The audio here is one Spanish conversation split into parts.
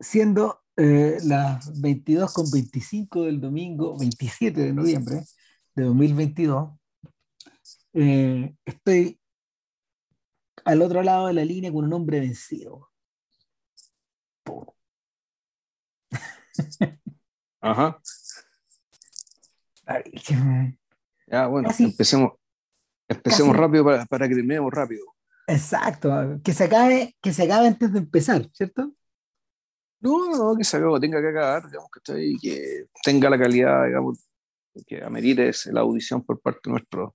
siendo eh, las 22 con 25 del domingo 27 de noviembre de 2022, eh, estoy al otro lado de la línea con un hombre vencido. Ajá. Ay, que- Ya, bueno, empecemos, empecemos Casi. rápido para, para que terminemos rápido. Exacto, que se acabe, que se acabe antes de empezar, ¿cierto? No, no, que se acabe, tenga que acabar, digamos, que, estoy- que tenga la calidad, digamos, que amerite la audición por parte de nuestros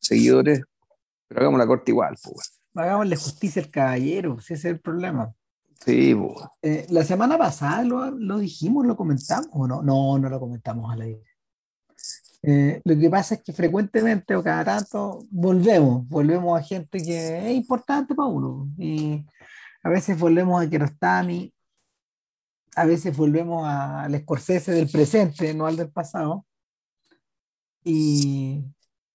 seguidores, pero hagamos la corte igual, pues. Hagámosle justicia al caballero, si ese es el problema. Sí, pues. Eh, la semana pasada lo, lo dijimos, lo comentamos o no? No, no lo comentamos al aire. Eh, lo que pasa es que frecuentemente o cada tanto volvemos, volvemos a gente que es importante para uno. Y a veces volvemos a Kiarostami, a veces volvemos al Scorsese del presente, no al del pasado. Y,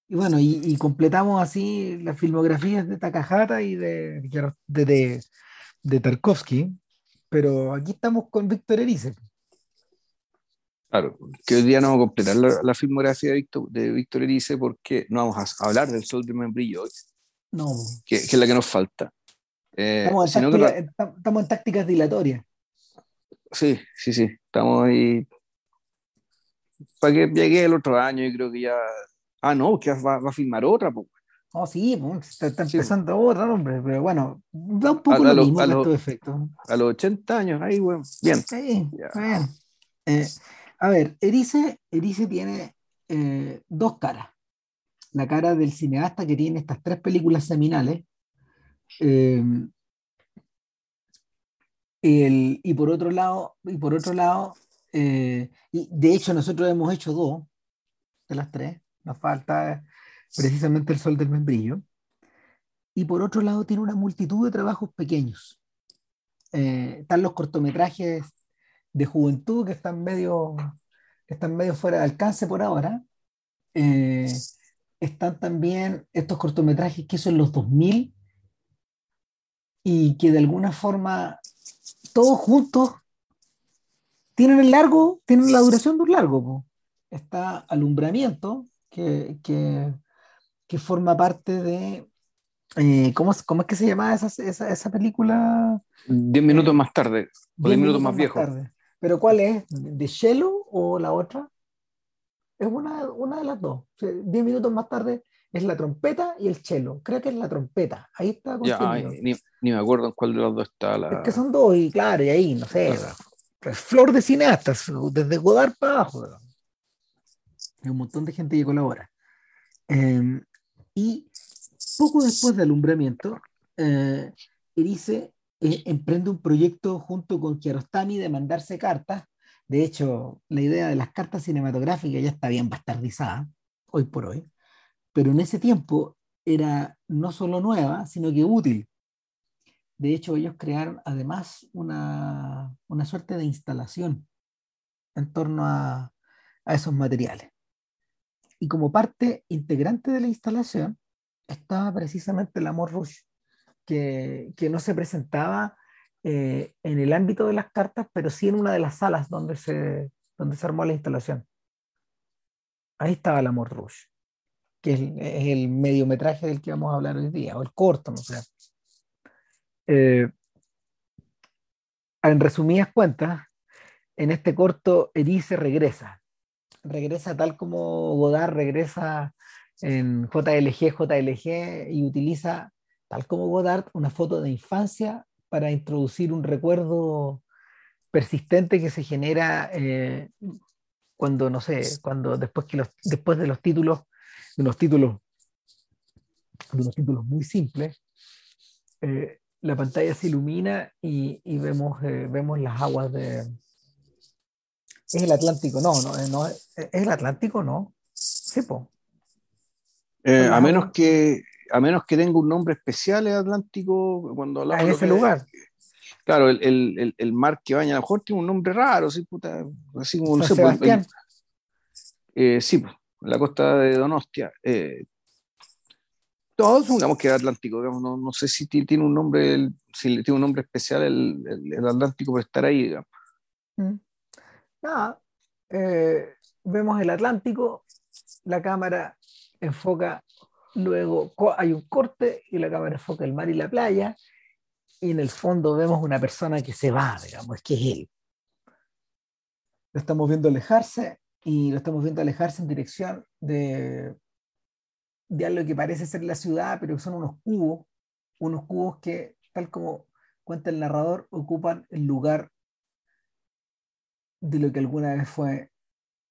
y bueno, y, y completamos así las filmografías de Takahata y de, de, de, de Tarkovsky, pero aquí estamos con Víctor Erice. Claro, que hoy día no vamos a completar la, la filmografía de Víctor, de Víctor Erice porque no vamos a hablar del Sol de Membrillo hoy, No, que, que es la que nos falta. Eh, estamos, en que táctica- esta- estamos en tácticas dilatorias. Sí, sí, sí, estamos ahí. Para que llegue el otro año, yo creo que ya. Ah, no, que va, va a filmar otra, pues. Oh, sí, está, está Sí, empezando otra, hombre, pero bueno, da un poco A- lo lo- mismo a lo- efectos. A los 80 años, ahí, bueno, bien. Sí, bien. Eh, a ver, Erice, Erice tiene eh, dos caras. La cara del cineasta que tiene estas tres películas seminales. eh, el- y por otro lado, y por otro lado, eh, y de hecho nosotros hemos hecho dos de las tres. Nos falta precisamente el sol del membrillo. Y por otro lado tiene una multitud de trabajos pequeños. Eh, están los cortometrajes de juventud que están medio, que están medio fuera de alcance por ahora. Eh, están también estos cortometrajes que son los 2000 y que de alguna forma todos juntos tienen el largo, tienen la duración de un largo. po. Está Alumbramiento, que, que, que forma parte de... eh, ¿cómo, cómo es que se llama esa, esa, esa película? 10 minutos más tarde, o 10 Diez minutos más viejo. tarde. ¿Pero cuál es? ¿De Shello o la otra? Es una, una de las dos. O sea, diez minutos más tarde es la trompeta y el cello. Creo que es la trompeta. Ahí está Ya, ay, ni, ni me acuerdo en cuál de los dos está la. Es que son dos y claro, y ahí, no sé, Claro. pues, flor de cineastas, desde Godard para abajo. Hay un montón de gente que colabora. Eh, y poco después de alumbramiento, eh, Erice eh, emprende un proyecto junto con Kiarostami de mandarse cartas. De hecho, la idea de las cartas cinematográficas ya está bien bastardizada, hoy por hoy, pero en ese tiempo era no solo nueva, sino que útil. De hecho, ellos crearon además una, una suerte de instalación en torno a, a esos materiales. Y como parte integrante de la instalación estaba precisamente el Amor Rouge, que, que no se presentaba eh, en el ámbito de las cartas, pero sí en una de las salas donde se, donde se armó la instalación. Ahí estaba el Amor Rouge, que es, es el mediometraje del que vamos a hablar hoy día, o el corto, no sé. Eh, en resumidas cuentas, en este corto, Erice regresa. Regresa tal como Godard regresa en JLG, JLG y utiliza, tal como Godard, una foto de infancia para introducir un recuerdo persistente que se genera eh, cuando, no sé, cuando después, que después de los títulos, de unos títulos, de unos títulos muy simples, eh, la pantalla se ilumina y, y vemos, eh, vemos las aguas de... Es el Atlántico, no, no, eh, no es el Atlántico, no. Sí. Eh, a menos que a menos que tenga un nombre especial el Atlántico cuando hablamos en de ese lugar. claro el, el, el, el mar que baña a lo mejor tiene un nombre raro sí, puta, así como no sé, pues, Sebastián. eh, sí pues, la costa de Donostia eh, Todos supongamos que es Atlántico, no, no, sé si tiene un nombre, si tiene un nombre especial el, el, Atlántico por estar ahí, digamos. Mm. Nada, eh, vemos el Atlántico, la cámara enfoca, luego hay un corte y la cámara enfoca el mar y la playa, y en el fondo vemos una persona que se va, digamos, que es él. Lo estamos viendo alejarse y lo estamos viendo alejarse en dirección de, de algo que parece ser la ciudad, pero son unos cubos, unos cubos que, tal como cuenta el narrador, ocupan el lugar de lo que alguna vez fue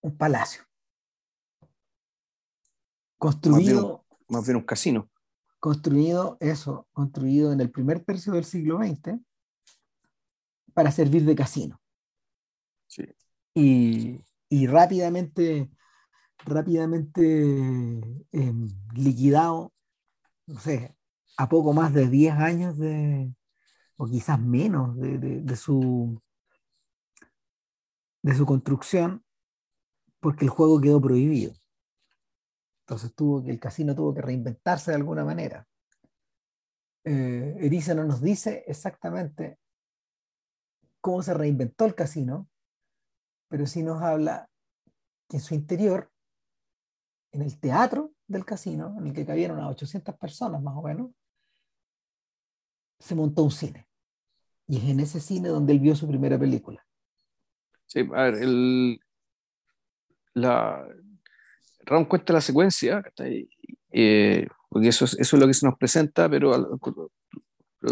un palacio. Construido. Más bien, un casino. Construido, eso, construido en el primer tercio del siglo XX para servir de casino. Sí. Y, y rápidamente, rápidamente em, liquidado, no sé, a poco más de 10 años de, o quizás menos de, de, su, de su construcción, porque el juego quedó prohibido. Entonces tuvo que, el casino tuvo que reinventarse de alguna manera. Eh, Eriza no nos dice exactamente cómo se reinventó el casino, pero sí nos habla que en su interior, en el teatro del casino, en el que cabieron a 800 personas más o menos, se montó un cine. Y es en ese cine donde él vio su primera película. Sí, a ver, el, la, Ram cuenta la secuencia, eh, porque eso es, eso es lo que se nos presenta, pero,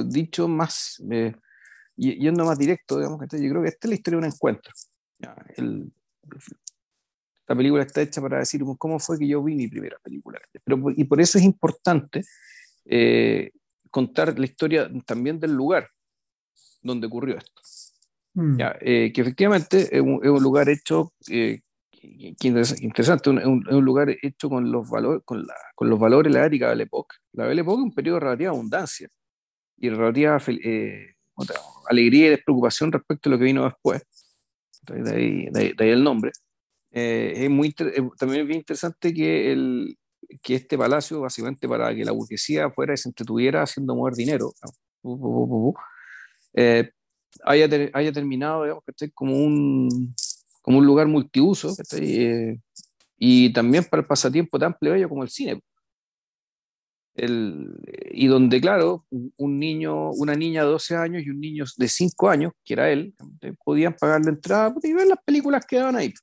dicho más, eh, yendo más directo, digamos, yo creo que esta es la historia de un encuentro. Ya, el, la película está hecha para decir cómo fue que yo vi mi primera película. Pero, y por eso es importante eh, contar la historia también del lugar donde ocurrió esto. Mm. Eh, que efectivamente es un, lugar hecho, eh, interesante, un, un, lugar hecho con los, valores con, la, con los valores de la ética de la época. La Belle Époque es un periodo de relativa abundancia y relativa alegría y despreocupación respecto a lo que vino después de ahí, el nombre. Eh, es muy, eh, también es bien interesante que, el, que este palacio, básicamente para que la burguesía fuera y se entretuviera haciendo mover dinero, eh, haya, haya, terminado digamos, como, un, como un lugar multiuso y también para el pasatiempo tan plebeyo como el cine y donde, claro, un niño, una niña de 12 años y un niño de 5 años, que era él, podían pagar la entrada y ver las películas que daban ahí.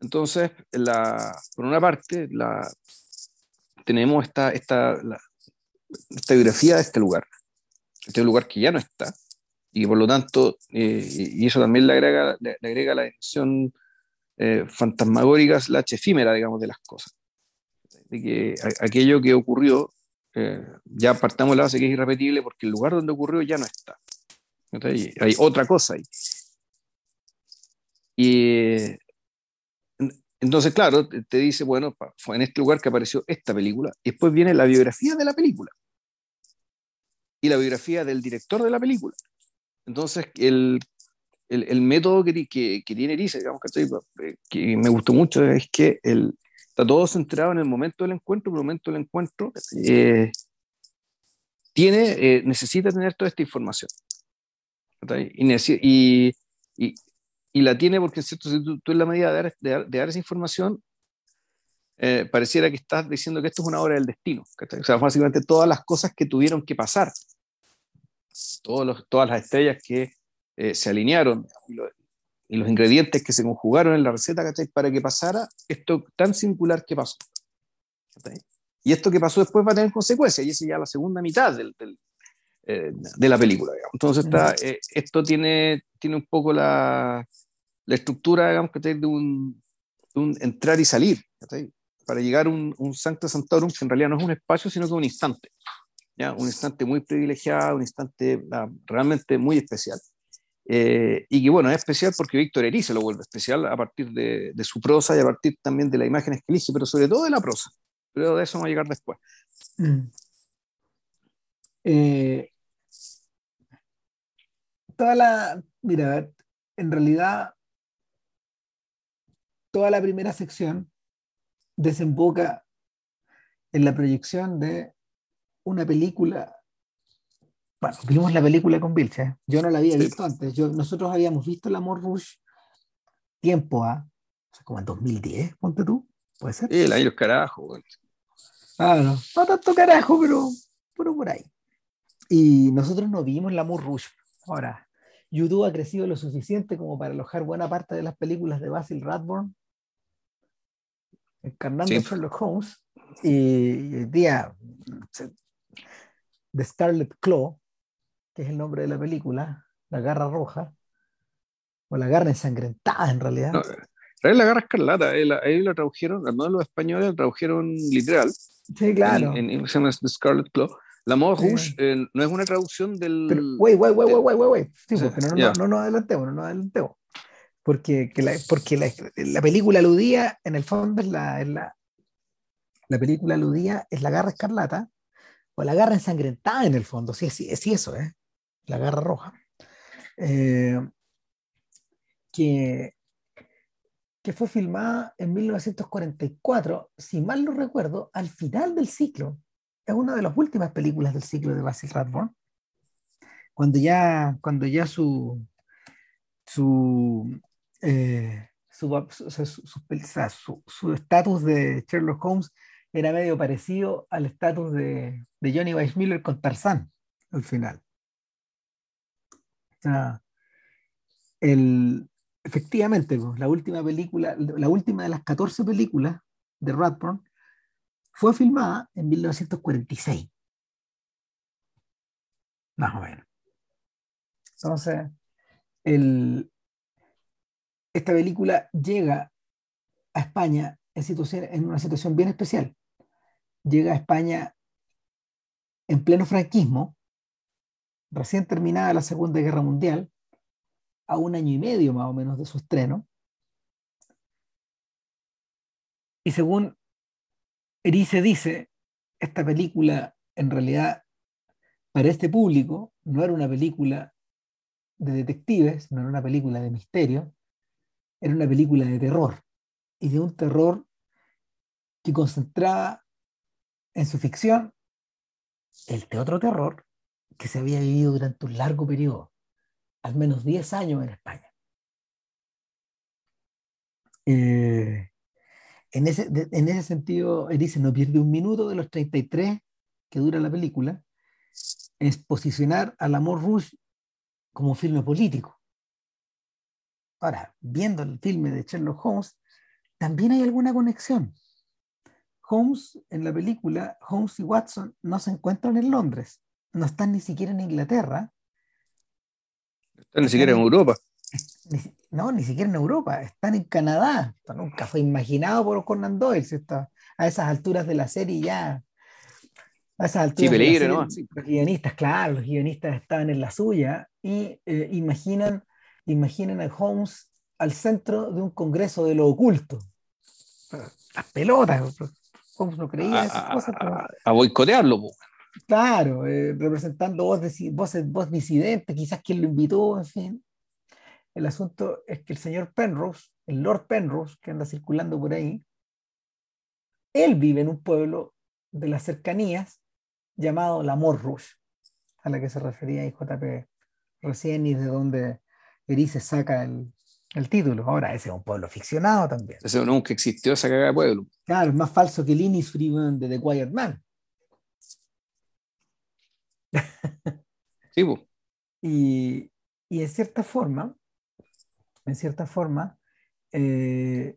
Entonces, la, por una parte, la, tenemos esta, esta, esta biografía de este lugar, este lugar que ya no está, y por lo tanto, eh, y eso también le agrega, le, agrega la dimensión eh, fantasmagórica, la efímera, digamos, de las cosas de que aquello que ocurrió, eh, ya partamos la base que es irrepetible porque el lugar donde ocurrió ya no está. hay otra cosa ahí. Y entonces, claro, te dice, bueno, fue en este lugar que apareció esta película. Y después viene la biografía de la película. Y la biografía del director de la película. Entonces, el, el, el método que, que, que tiene Erice, digamos, que, que me gustó mucho, es que el, está todo centrado en el momento del encuentro, el momento del encuentro eh, tiene, eh, necesita tener toda esta información. Y, y, y, la tiene porque cierto, si tú, en la medida de dar, de, dar esa información, eh, pareciera que estás diciendo que esto es una obra del destino. O sea, básicamente todas las cosas que tuvieron que pasar, todos los, todas las estrellas que se alinearon, y los ingredientes que se conjugaron en la receta para que pasara esto tan singular que pasó. Y esto que pasó después va a tener consecuencias, y esa ya la segunda mitad del, eh, de la película. Entonces, está, eh, esto tiene, tiene un poco la, la estructura digamos, de un, de un entrar y salir, para llegar a un, un Sancta Santorum, que en realidad no es un espacio, sino que un instante. ¿ya? Un instante muy privilegiado, un instante ah, realmente muy especial. Eh, y que bueno, es especial porque Víctor Erice lo vuelve especial a partir de, su prosa y a partir también de las imágenes que elige, pero sobre todo de la prosa. Pero de eso vamos a llegar después. Mm. Eh, toda la, mira, en realidad, toda la primera sección desemboca en la proyección de una película. Bueno, vimos la película con Vilche. ¿eh? Yo no la había visto antes. Yo, nosotros habíamos visto el Amor Rush tiempo a, o sea, como en 2010, ponte tú, puede ser. Sí, el año carajo. Ah, no, no tanto carajo, pero, pero por ahí. Y nosotros no vimos el Amor Rush. Ahora, YouTube ha crecido lo suficiente como para alojar buena parte de las películas de Basil Radburn, encarnando a Sherlock Holmes, y el día de Scarlet Claw, que es el nombre de la película, La Garra Roja, o La Garra Ensangrentada en realidad. No, es la Garra Escarlata, ahí la tradujeron, no los españoles, la tradujeron literal. Sí, claro. En, en, en Scarlet Claw. La Mort Rouge eh, no es una traducción del. Wait, wait, wait, wait, wait, wait. Sí, porque no, no, no, no, nos adelantemos, no nos adelantemos. Porque, que la, porque la, la, película aludía, en el fondo, es la, es la, la película aludía es la garra escarlata o la garra ensangrentada en el fondo. Sí, sí, sí eso, ¿eh? La garra roja. Eh, que, que fue filmada en 1944, si mal no recuerdo, al final del ciclo es una de las últimas películas del ciclo de Basil Rathbone, cuando ya, cuando ya su su eh, su estatus de Sherlock Holmes era medio parecido al estatus de, de, Johnny Weissmuller con Tarzán al final. Sea, el, efectivamente, la última película, la última de las 14 películas de Radburn fue filmada en 1946. Más o menos. Entonces, esta película llega a España en, situación, en una situación bien especial. Llega a España en pleno franquismo, recién terminada la Segunda Guerra Mundial, a un año y medio más o menos de su estreno. Y según Erice dice, esta película en realidad para este público no era una película de detectives, no era una película de misterio, era una película de terror y de un terror que concentraba en su ficción el otro terror que se había vivido durante un largo periodo, al menos 10 años en España. Eh, en ese, en ese sentido, dice, no pierde un minuto de los 33 que dura la película, es posicionar al amor Rouge como filme político. Ahora, viendo el filme de Sherlock Holmes, también hay alguna conexión. Holmes, en la película, Holmes y Watson no se encuentran en Londres, no están ni siquiera en Inglaterra. Están ni siquiera en Europa no, ni siquiera en Europa, están en Canadá. Nunca fue imaginado por Conan Doyle, a esas alturas de la serie ya. A esas alturas. Sí, Los guionistas, claro, los guionistas estaban en la suya y eh, imaginan, imaginan a Holmes al centro de un congreso de lo oculto. Las pelotas, Holmes no creía esas cosas. A, boicotearlo, Claro, eh, representando voz, voz disidente, quizás quien lo invitó, en fin. El asunto es que el señor Penrose, el Lord Penrose, que anda circulando por ahí, él vive en un pueblo de las cercanías llamado La Rouge, a la que se refería JP recién y de donde Erice saca el, título. Ahora, ese es un pueblo ficcionado también. Ese nunca existió esa cagada de pueblo. Claro, es más falso que el Innisfree de The Quiet Man. Sí, y, y en cierta forma, en cierta forma, eh,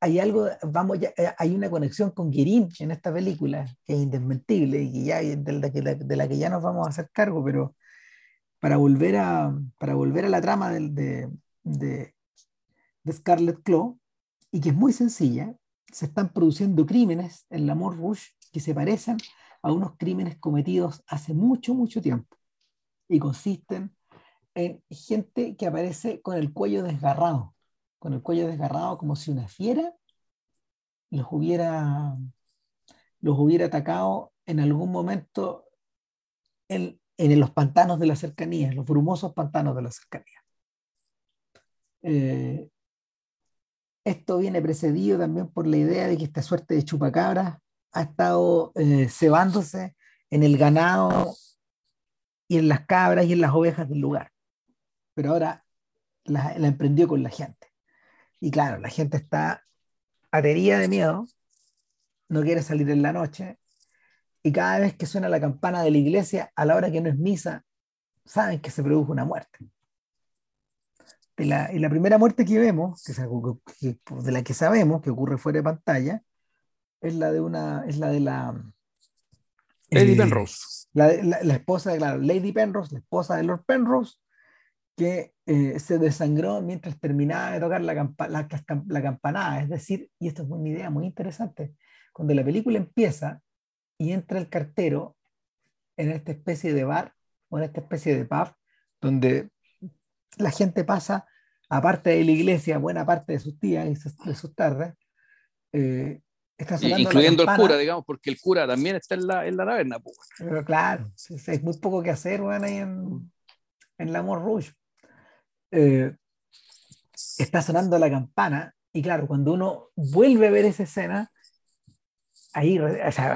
hay algo, vamos, ya, eh, hay una conexión con Guérin en esta película que es indesmentible y ya, de, la que, de la que ya nos vamos a hacer cargo, pero para volver a, para volver a la trama de, de, de Scarlet Claw, y que es muy sencilla, se están produciendo crímenes en la Mort Rouge que se parecen a unos crímenes cometidos hace mucho, mucho tiempo y consisten en gente que aparece con el cuello desgarrado, con el cuello desgarrado como si una fiera los hubiera, los hubiera atacado en algún momento en, en los pantanos de la cercanía, los brumosos pantanos de la cercanía. Eh, esto viene precedido también por la idea de que esta suerte de chupacabras ha estado eh, cebándose en el ganado y en las cabras y en las ovejas del lugar. Pero ahora la, emprendió con la gente. Y claro, la gente está aterida de miedo, no quiere salir en la noche, y cada vez que suena la campana de la iglesia, a la hora que no es misa, saben que se produjo una muerte. Y la, y la primera muerte que vemos, que, de la que sabemos que ocurre fuera de pantalla, es la de una, es la de la Lady eh, Penrose. La, la, la, esposa de la Lady Penrose, la esposa de Lord Penrose, que eh, se desangró mientras terminaba de tocar la, la, la, campanada. Es decir, y esto es una idea muy interesante, cuando la película empieza y entra el cartero en esta especie de bar o en esta especie de pub, donde la gente pasa, aparte de la iglesia, buena parte de sus días y de sus tardes, eh, incluyendo el cura, digamos, porque el cura también está en la, en la taberna. Pues. Pero claro, hay muy poco que hacer, bueno, ahí en, en la Rouge. Eh, está sonando la campana y claro, cuando uno vuelve a ver esa escena, ahí,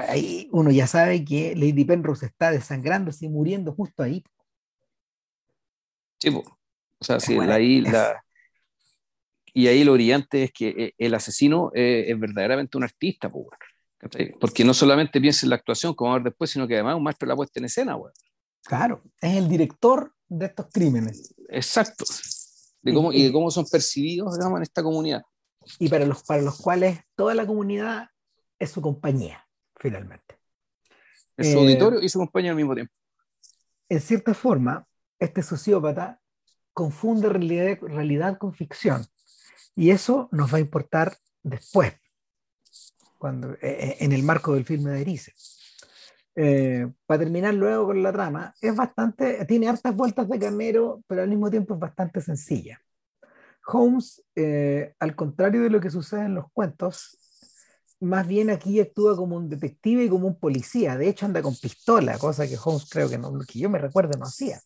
ahí uno ya sabe que Lady Penrose está desangrándose y muriendo justo ahí. Sí, o sea, sí, ahí la, y ahí lo brillante es que eh, el asesino eh, es verdaderamente un artista, porque no solamente piensa en la actuación, como a ver después, sino que además es un maestro de la puesta en escena. Claro, es el director de estos crímenes. Exacto. De cómo, y, de cómo son percibidos digamos, en esta comunidad. Y para los, para los cuales toda la comunidad es su compañía, finalmente. Es su auditorio y su compañía al mismo tiempo. En cierta forma, este sociópata confunde realidad, realidad con ficción. Y eso nos va a importar después, cuando, eh, eh, en el marco del filme de Erice. Eh, para terminar luego con la trama, es bastante, tiene hartas vueltas de camero, pero al mismo tiempo es bastante sencilla. Holmes, al contrario de lo que sucede en los cuentos, más bien aquí actúa como un detective y como un policía. De hecho, anda con pistola, cosa que Holmes creo que, no, que yo me recuerdo no hacía.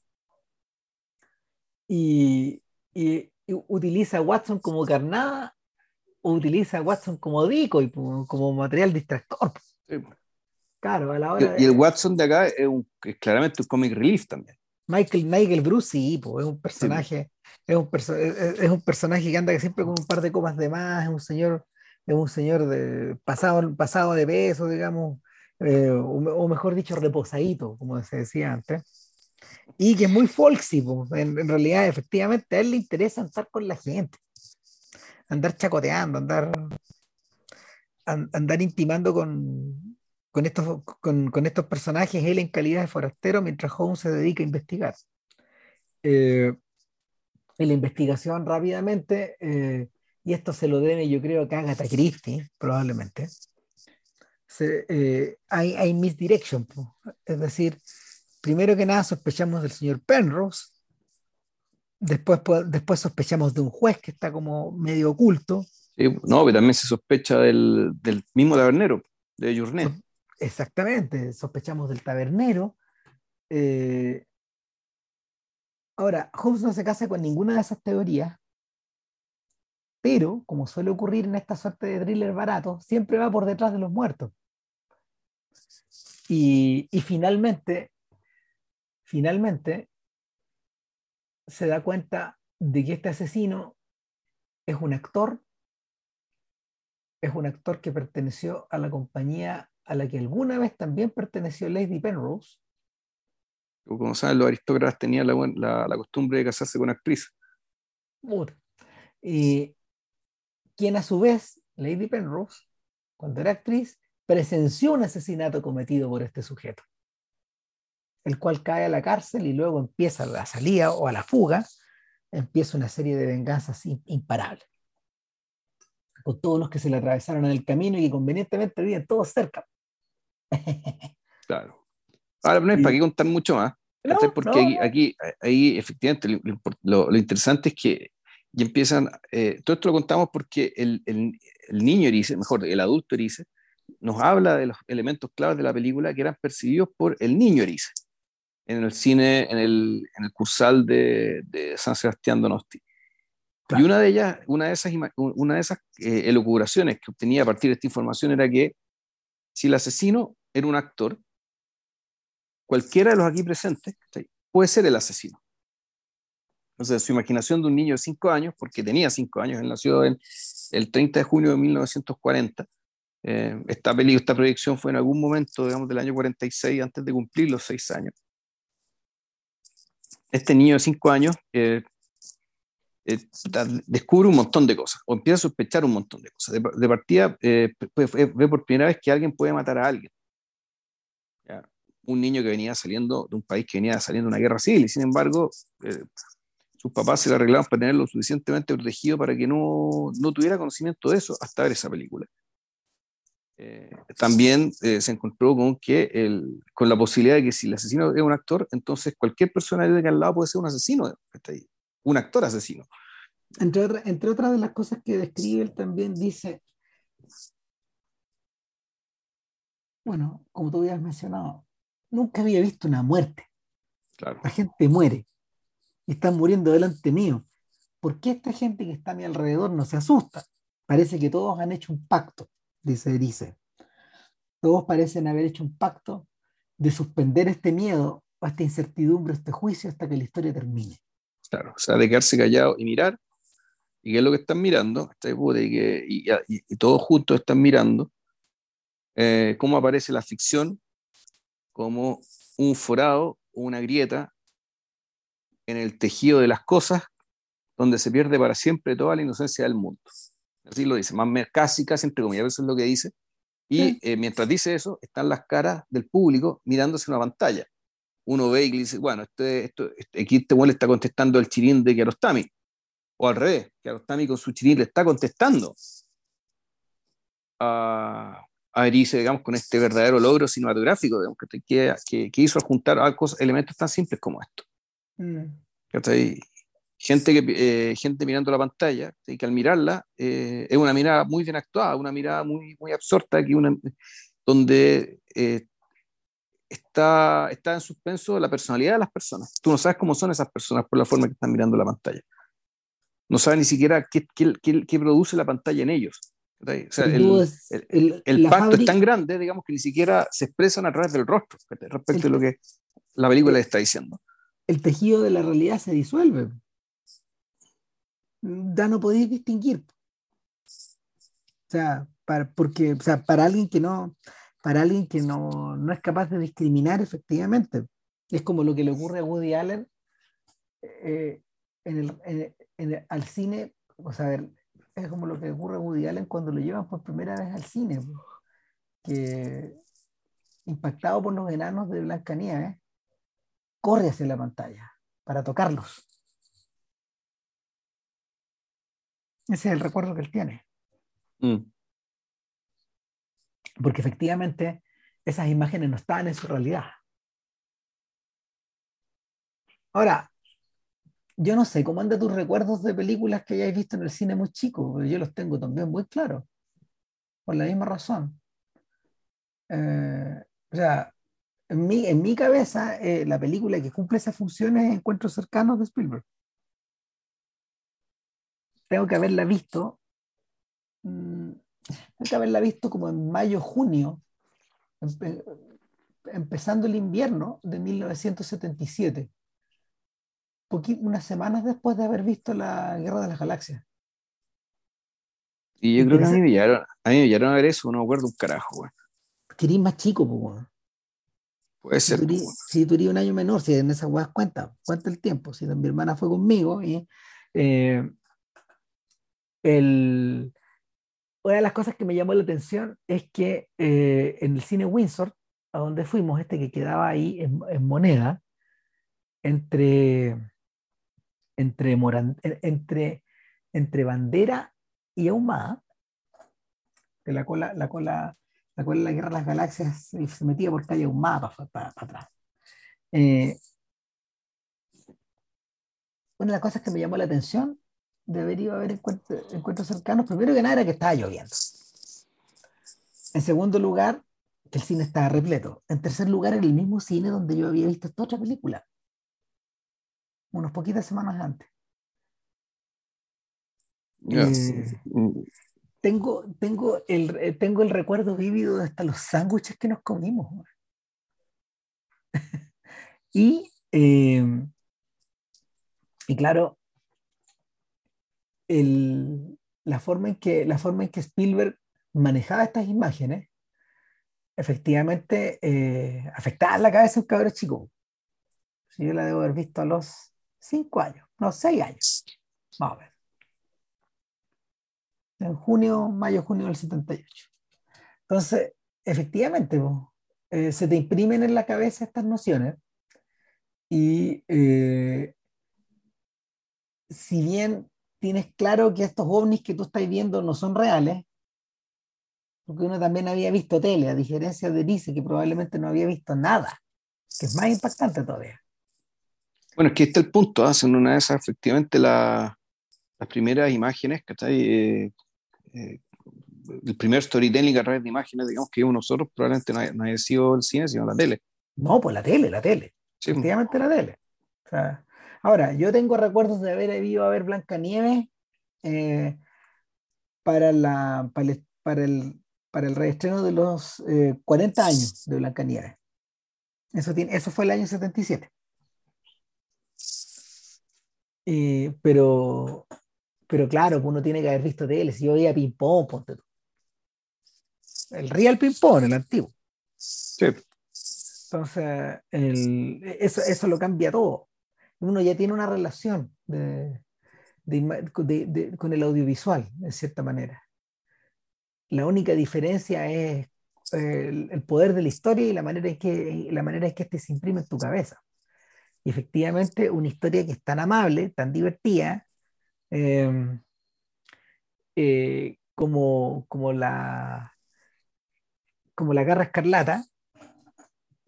Y, y, utiliza a Watson como carnada o utiliza a Watson como decoy, como material distractor. Claro, a la hora y, el Watson de acá es, un, claramente un comic relief también. Michael, Michael Bruce, sí, es un personaje, es, un es, un personaje que anda siempre con un par de copas de más, es un señor, es un señor de pasado, pasado de peso, digamos, eh, o, mejor dicho, reposadito, como se decía antes y que es muy folksy, en, realidad efectivamente a él le interesa andar con la gente, andar chacoteando, andar, andar intimando con, con, estos, con, con, estos personajes, él en calidad de forastero, mientras Holmes se dedica a investigar. Eh, en la investigación rápidamente, eh, y esto se lo debe yo creo que a Agatha Christie, probablemente, eh, hay, hay misdirection, es decir, primero que nada sospechamos del señor Penrose, después, después sospechamos de un juez que está como medio oculto. no, pero también se sospecha del, del mismo tabernero, de Journet. Exactamente, sospechamos del tabernero. Eh, ahora, Holmes no se casa con ninguna de esas teorías, pero, como suele ocurrir en esta suerte de thriller barato, siempre va por detrás de los muertos. Y, y finalmente, finalmente se da cuenta de que este asesino es un actor, es un actor que perteneció a la compañía a la que alguna vez también perteneció Lady Penrose. Como saben, los aristócratas tenían la, costumbre de casarse con actrices. Y quien a su vez, Lady Penrose, cuando era actriz, presenció un asesinato cometido por este sujeto el cual cae a la cárcel y luego empieza la salida o a la fuga, empieza una serie de venganzas imparables. Con todos los que se le atravesaron en el camino y que convenientemente viven todos cerca. claro. Ahora no es para qué contar mucho más. porque aquí, ahí efectivamente lo, interesante es que ya empiezan, eh, todo esto lo contamos porque el, el, el niño Erice, mejor, el adulto Erice, nos habla de los elementos claves de la película que eran percibidos por el niño Erice en el cine, en el, en el cursal de, de San Sebastián Donosti. Y una de ellas, una de esas, una de esas eh, elucubraciones que obtenía a partir de esta información era que si el asesino era un actor, cualquiera de los aquí presentes puede ser el asesino. Entonces, su imaginación de un niño de 5 años, porque tenía 5 años, él nació en el 30 de junio de 1940. Eh, esta película, esta proyección fue en algún momento, digamos, del año 46, antes de cumplir los 6 años. Este niño de 5 años eh, eh, descubre un montón de cosas, o empieza a sospechar un montón de cosas. De, partida, ve por primera vez que alguien puede matar a alguien. Un niño que venía saliendo de un país que venía saliendo de una guerra civil, y sin embargo, sus papás se le arreglaban para tenerlo suficientemente protegido para que no, no tuviera conocimiento de eso hasta ver esa película. Eh, también eh, se encontró con, que el, con la posibilidad de que si el asesino es un actor, entonces cualquier persona de al lado puede ser un asesino, un actor asesino. Entre, entre otras de las cosas que describe, él también dice, bueno, como tú habías mencionado, nunca había visto una muerte. La gente muere y están muriendo delante mío. ¿Por qué esta gente que está a mi alrededor no se asusta? Parece que todos han hecho un pacto, dice dice. Todos parecen haber hecho un pacto de suspender este miedo esta incertidumbre, este juicio hasta que la historia termine. Claro, o sea, de quedarse callado y mirar. ¿Y qué es lo que están mirando? Y, y, todos juntos están mirando eh, cómo aparece la ficción como un forado una grieta en el tejido de las cosas, donde se pierde para siempre toda la inocencia del mundo. Así lo dice, más casi, casi entre comillas, eso es lo que dice. Y eh, mientras dice eso, están las caras del público mirándose una pantalla. Uno ve y dice, bueno, este, esto, este, aquí este le está contestando el chirín de Kiarostami. O al revés, Kiarostami con su chirín le está contestando a, a Erice, digamos, con este verdadero logro cinematográfico, digamos, que, que, que hizo juntar a cosas, elementos tan simples como esto. Mm. Gente, que, eh, gente mirando la pantalla, que al mirarla eh, es una mirada muy bien actuada, una mirada muy, muy absorta, que una, donde eh, está, está en suspenso la personalidad de las personas. Tú no sabes cómo son esas personas por la forma que están mirando la pantalla. No sabes ni siquiera qué, qué, qué, produce la pantalla en ellos. el, el, pacto es tan grande, digamos, que ni siquiera se expresan a través del rostro respecto a lo que la película está diciendo el tejido de la realidad se disuelve. Ya no podéis distinguir. O sea, para, porque, o sea, para alguien que no, para alguien que no, no, es capaz de discriminar efectivamente, es como lo que le ocurre a Woody Allen eh, en el, en al cine, o sea, es como lo que ocurre a Woody Allen cuando lo llevan por primera vez al cine, que impactado por los enanos de Blancanieves, corre hacia la pantalla para tocarlos. Ese es el recuerdo que él tiene. Mm. Porque efectivamente esas imágenes no estaban en su realidad. Ahora, yo no sé cómo andan tus recuerdos de películas que hayáis visto en el cine muy chico, yo los tengo también muy claros, por la misma razón. Eh, o sea, en mi, en mi cabeza, eh, la película que cumple esa función es Encuentros cercanos de Spielberg. Tengo que haberla visto, mm, tengo que haberla visto como en mayo, junio, empezando el invierno de 1977, unas semanas después de haber visto la Guerra de las Galaxias. Y yo creo que a mí me llegaron a, mí me llegaron a ver eso, no me acuerdo un carajo, güey. más chico, pues, Puede ser. Si tú, eres un año menor, si en esas weas cuenta, cuenta el tiempo. Si mi hermana fue conmigo y eh, el, una de las cosas que me llamó la atención es que eh, en el cine Windsor, a donde fuimos, este que quedaba ahí en, moneda, entre, entre, entre, entre bandera y ahumada, que la cola, la cola ¿Te acuerdas la guerra de las galaxias? Se metía por calle un mapa para, atrás. Eh, una de las cosas que me llamó la atención de haber ido a ver encuentros, cercanos, primero que nada era que estaba lloviendo. En segundo lugar, que el cine estaba repleto. En tercer lugar, en el mismo cine donde yo había visto esta otra película, unas poquitas semanas antes. Eh, tengo, tengo, el, eh, tengo el recuerdo vívido de hasta los sándwiches que nos comimos. y, eh, y claro, el, la, forma en que, la forma en que Spielberg manejaba estas imágenes efectivamente eh, afectaba la cabeza de un cabrón chico. yo la debo haber visto a los cinco años, no, seis años, más o menos en junio, mayo, junio del 78. Entonces, efectivamente, eh, se te imprimen en la cabeza estas nociones y eh, si bien tienes claro que estos ovnis que tú estás viendo no son reales, porque uno también había visto tele, a diferencia de Dice, que probablemente no había visto nada, que es más impactante todavía. Bueno, es que está el punto, hacen una de esas, efectivamente, las primeras imágenes, que eh, eh, el primer storytelling a través de imágenes, digamos, que vimos nosotros, probablemente no haya, sido el cine, sino la tele. No, pues la tele, la tele. Sí. Efectivamente la tele. Ahora, yo tengo recuerdos de haber ido a ver Blancanieves eh, para, la, para, el, para, el, para el reestreno de los 40 eh, años de Blancanieves. Eso, tiene, eso fue el año 77. Eh, pero pero claro, pues uno tiene que haber visto tele. Si yo veía ping-pong, ponte tú. El real ping-pong, el antiguo. Sí. Entonces, eso, eso lo cambia todo. Uno ya tiene una relación con el audiovisual, de cierta manera. La única diferencia es el, poder de la historia y la manera en que, la manera en que este se imprime en tu cabeza. Y efectivamente, una historia que es tan amable, tan divertida, Em, eh, como, como, la, como la garra escarlata,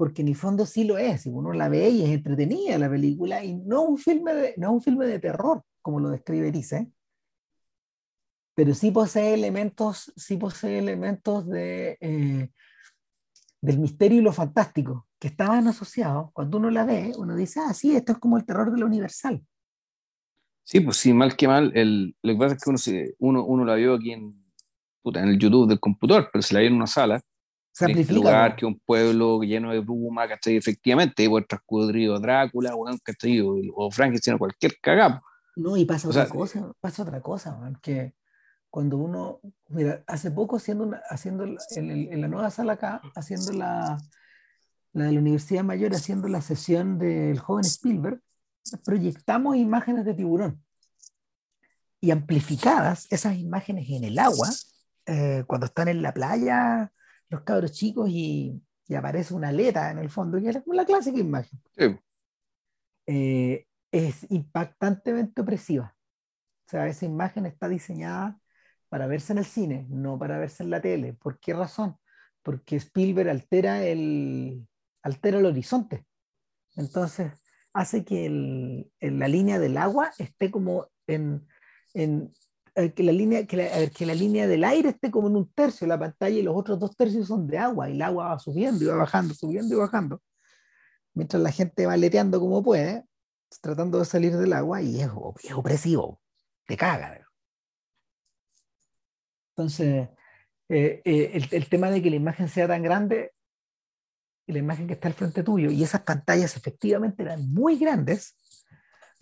porque en el fondo sí lo es, y uno la ve y es entretenida la película, y no un filme de, no un filme de terror, como lo describe Erice, pero sí posee elementos, sí posee elementos de, eh, del misterio y lo fantástico, que estaban asociados. Cuando uno la ve, uno dice, ah, sí, esto es como el terror de la universal. Sí, pues sí, mal que mal. El, lo que pasa es que uno, uno, uno la vio aquí en, puta, en el YouTube del computador, pero se la vio en una sala. Se en este lugar, que un pueblo lleno de bruma, ¿cachai? Efectivamente, por transcurrido Drácula, weón, ¿cachai? O, o Frankenstein o cualquier cagado. No, y pasa otra cosa, pasa otra cosa, man, que cuando uno, mira, hace poco haciendo, una, haciendo en, en, la nueva sala acá, haciendo la, la de la Universidad Mayor, haciendo la sesión del joven Spielberg, proyectamos imágenes de tiburón y amplificadas esas imágenes en el agua, eh, cuando están en la playa los cabros chicos y, aparece una aleta en el fondo, que es la clásica imagen. Eh, es impactantemente opresiva. O sea, esa imagen está diseñada para verse en el cine, no para verse en la tele. ¿Por qué razón? Porque Spielberg altera el, altera el horizonte. Entonces, hace que la línea del agua esté como en, en eh, que la línea que la, que la, línea del aire esté como en un tercio de la pantalla y los otros dos tercios son de agua y el agua va subiendo y va bajando, subiendo y bajando, mientras la gente va leteando como puede, tratando de salir del agua y es, opresivo, te caga. Entonces, eh, eh, el, el, tema de que la imagen sea tan grande la imagen que está al frente tuyo, y esas pantallas efectivamente eran muy grandes.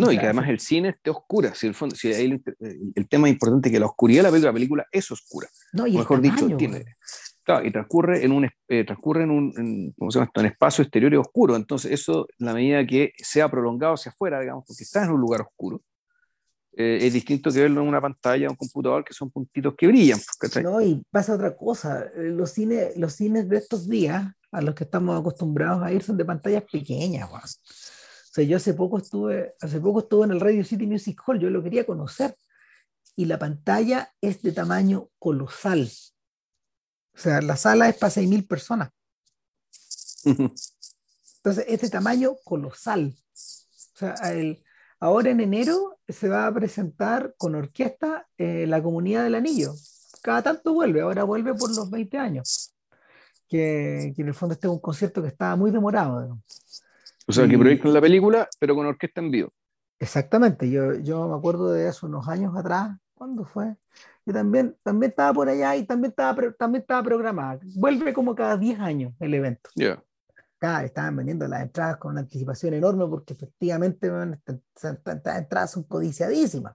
No, y que además el cine esté oscura. Si el, fondo, si el, el, tema importante es que la oscuridad de la película, es oscura. No, y mejor dicho, tiene, claro, y transcurre en un, eh, transcurre en un en, ¿cómo se llama esto? en espacio exterior y oscuro. Entonces, eso, en la medida que sea prolongado hacia afuera, digamos, porque está en un lugar oscuro, eh, es distinto que verlo en una pantalla o un computador que son puntitos que brillan. No, y pasa otra cosa. Eh, los cines, los cines de estos días a los que estamos acostumbrados a ir son de pantallas pequeñas, O sea, yo hace poco estuve, hace poco estuve en el Radio City Music Hall, yo lo quería conocer, y la pantalla es de tamaño colosal. O sea, la sala es para 6.000 personas. Entonces, es de tamaño colosal. O sea, ahora en enero se va a presentar con orquesta eh, la comunidad del anillo. Cada tanto vuelve, ahora vuelve por los 20 años que, en el fondo este es un concierto que estaba muy demorado. O sea, que proyectan la película, pero con orquesta en vivo. Exactamente, yo, yo me acuerdo de hace unos años atrás, ¿cuándo fue? Yo también, también estaba por allá y también estaba, también estaba programada. Vuelve como cada 10 años el evento. Ya. Acá estaban vendiendo las entradas con una anticipación enorme porque efectivamente estas entradas son codiciadísimas.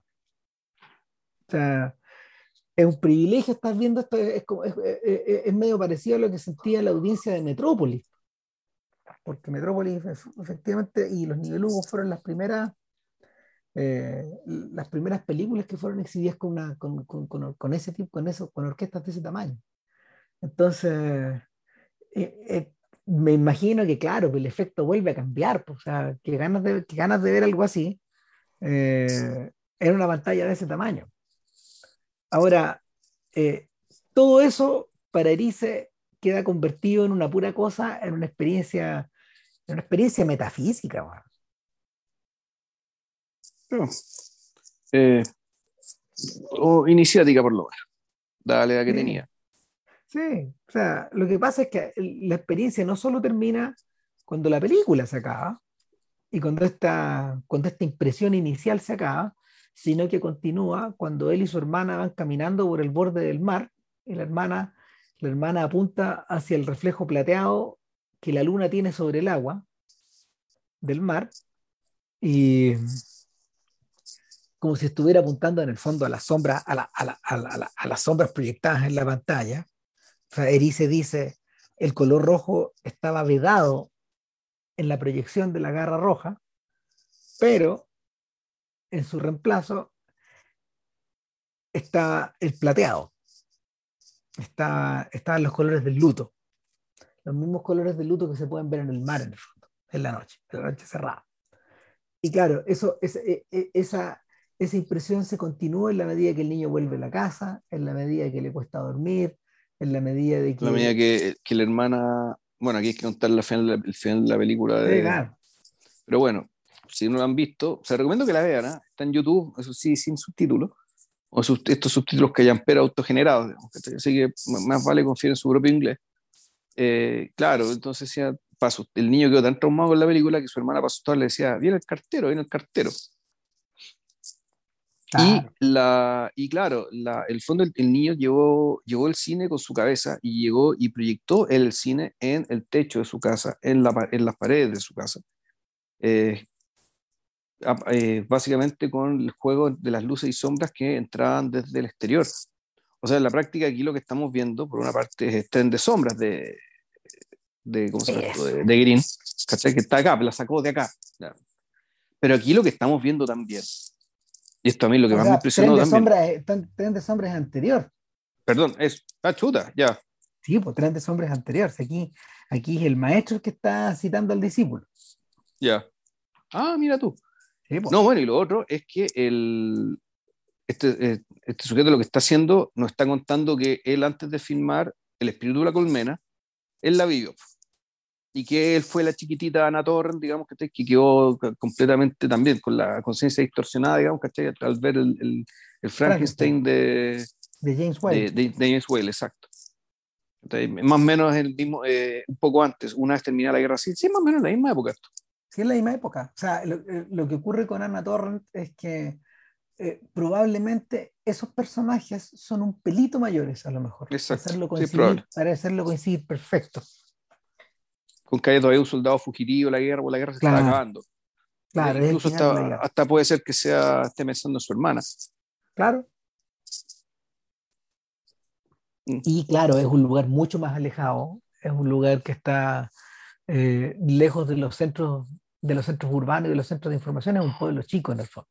O sea, es un privilegio estar viendo esto, es, es, medio parecido a lo que sentía la audiencia de Metrópolis. Porque Metrópolis, efectivamente, y los nivelugos fueron las primeras eh, las primeras películas que fueron exhibidas con, una, con, con, con, ese tipo, con eso, con orquestas de ese tamaño. Entonces, eh, eh, me imagino que, claro, el efecto vuelve a cambiar, pues, o sea, que ganas de, que ganas de ver algo así en una pantalla de ese tamaño. Ahora, todo eso para Erice queda convertido en una pura cosa, en una experiencia, en una experiencia metafísica. Eh, o iniciática por lo menos, dale la que tenía. Sí, o sea, lo que pasa es que la experiencia no solo termina cuando la película se acaba y cuando esta, cuando esta impresión inicial se acaba, sino que continúa cuando él y su hermana van caminando por el borde del mar y la hermana, la hermana apunta hacia el reflejo plateado que la luna tiene sobre el agua del mar y como si estuviera apuntando en el fondo a las sombras, a, a, las sombras proyectadas en la pantalla. O sea, Erice dice, el color rojo estaba vedado en la proyección de la garra roja, pero en su reemplazo está el plateado. Está, estaban los colores del luto. Los mismos colores del luto que se pueden ver en el mar en el fondo, en la noche, en la noche cerrada. Y claro, eso, e, e, esa, esa impresión se continúa en la medida que el niño vuelve a la casa, en la medida que le cuesta dormir, en la medida de que... La medida que, que la hermana... Bueno, aquí hay que contar la final, el final de la película. De... Pero bueno, si no lo han visto, se recomiendo que la vean. ¿eh? Está en YouTube, eso sí, sin subtítulos. O estos subtítulos que hayan pero autogenerados. Así que más vale confiar en su propio inglés. Eh, claro, entonces paso. El niño quedó tan traumado con la película que su hermana pasó todo le decía, viene el cartero, viene el cartero. Y, la, y claro, la, el fondo, el, niño llevó, llevó el cine con su cabeza y llegó y proyectó el cine en el techo de su casa, en, la, en las paredes de su casa. Eh, eh, básicamente con el juego de las luces y sombras que entraban desde el exterior. O sea, en la práctica aquí lo que estamos viendo, por una parte, es tren de sombras de, de, ¿cómo se llama? de, de Green, ¿cachai? Que está acá, la sacó de acá. Pero aquí lo que estamos viendo también y esto a mí lo que más me impresionó tren de también. Sombra, tren de sombras anterior. Perdón, es. Ah, chuta, ya. Sí, pues Tren de sombras anterior. Aquí, aquí es el maestro que está citando al discípulo. Ya. Ah, mira tú. Pues. No, bueno, y lo otro es que el, este, eh, este sujeto lo que está haciendo nos está contando que él antes de filmar El espíritu de la colmena, él la vivió y que él fue la chiquitita Ana Torrent, digamos, que, que quedó completamente también con la conciencia distorsionada, digamos, ¿cachai? al ver el, el, Frankenstein de, de James Whale. De, James Whale, exacto. más o menos el mismo, eh, un poco antes, una vez terminada la guerra civil, sí, más o menos en la misma época esto. Sí, en la misma época. O sea, lo, eh, lo que ocurre con Ana Torrent es que eh, probablemente esos personajes son un pelito mayores a lo mejor. Exacto. Hacerlo coincidir, para hacerlo coincidir perfecto con que haya todavía un soldado fugitivo, la guerra, o la guerra se está acabando. Claro, incluso hasta, puede ser que sea, esté pensando en su hermana. Claro. Mm. Y claro, es un lugar mucho más alejado, es un lugar que está eh, lejos de los centros de los centros urbanos y de los centros de información, es un pueblo chico en el fondo.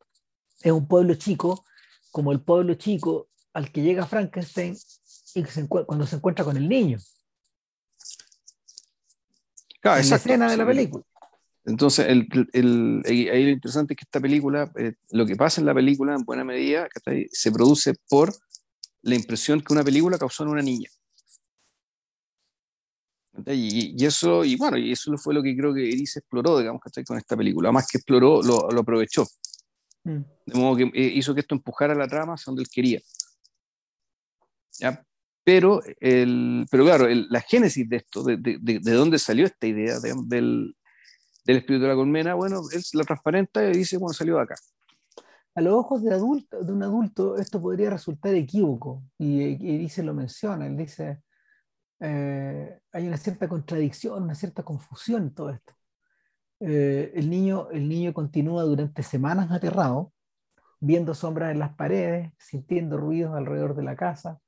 Es un pueblo chico, como el pueblo chico al que llega Frankenstein y cuando se encuentra con el niño la escena de la película. Entonces, el, el, ahí lo interesante es que esta película, eh, lo que pasa en la película, en buena medida, se produce por la impresión que una película causó en una niña. Y, y, eso, y bueno, y eso fue lo que creo que Iris exploró, digamos, con esta película. Más que exploró, lo, lo aprovechó. Mm. De modo que eh, hizo que esto empujara la trama hacia donde él quería. ¿Ya? Pero, el, pero claro, la génesis de esto, de, de, de, dónde salió esta idea del, del, espíritu de la colmena, bueno, él la transparenta y dice, bueno, salió de acá. a los ojos de, adulto, de un adulto esto podría resultar equívoco, y, y se lo menciona, él dice, eh, hay una cierta contradicción, una cierta confusión en todo esto. Eh, el, niño, el niño continúa durante semanas aterrado, viendo sombras en las paredes, sintiendo ruidos alrededor de la casa,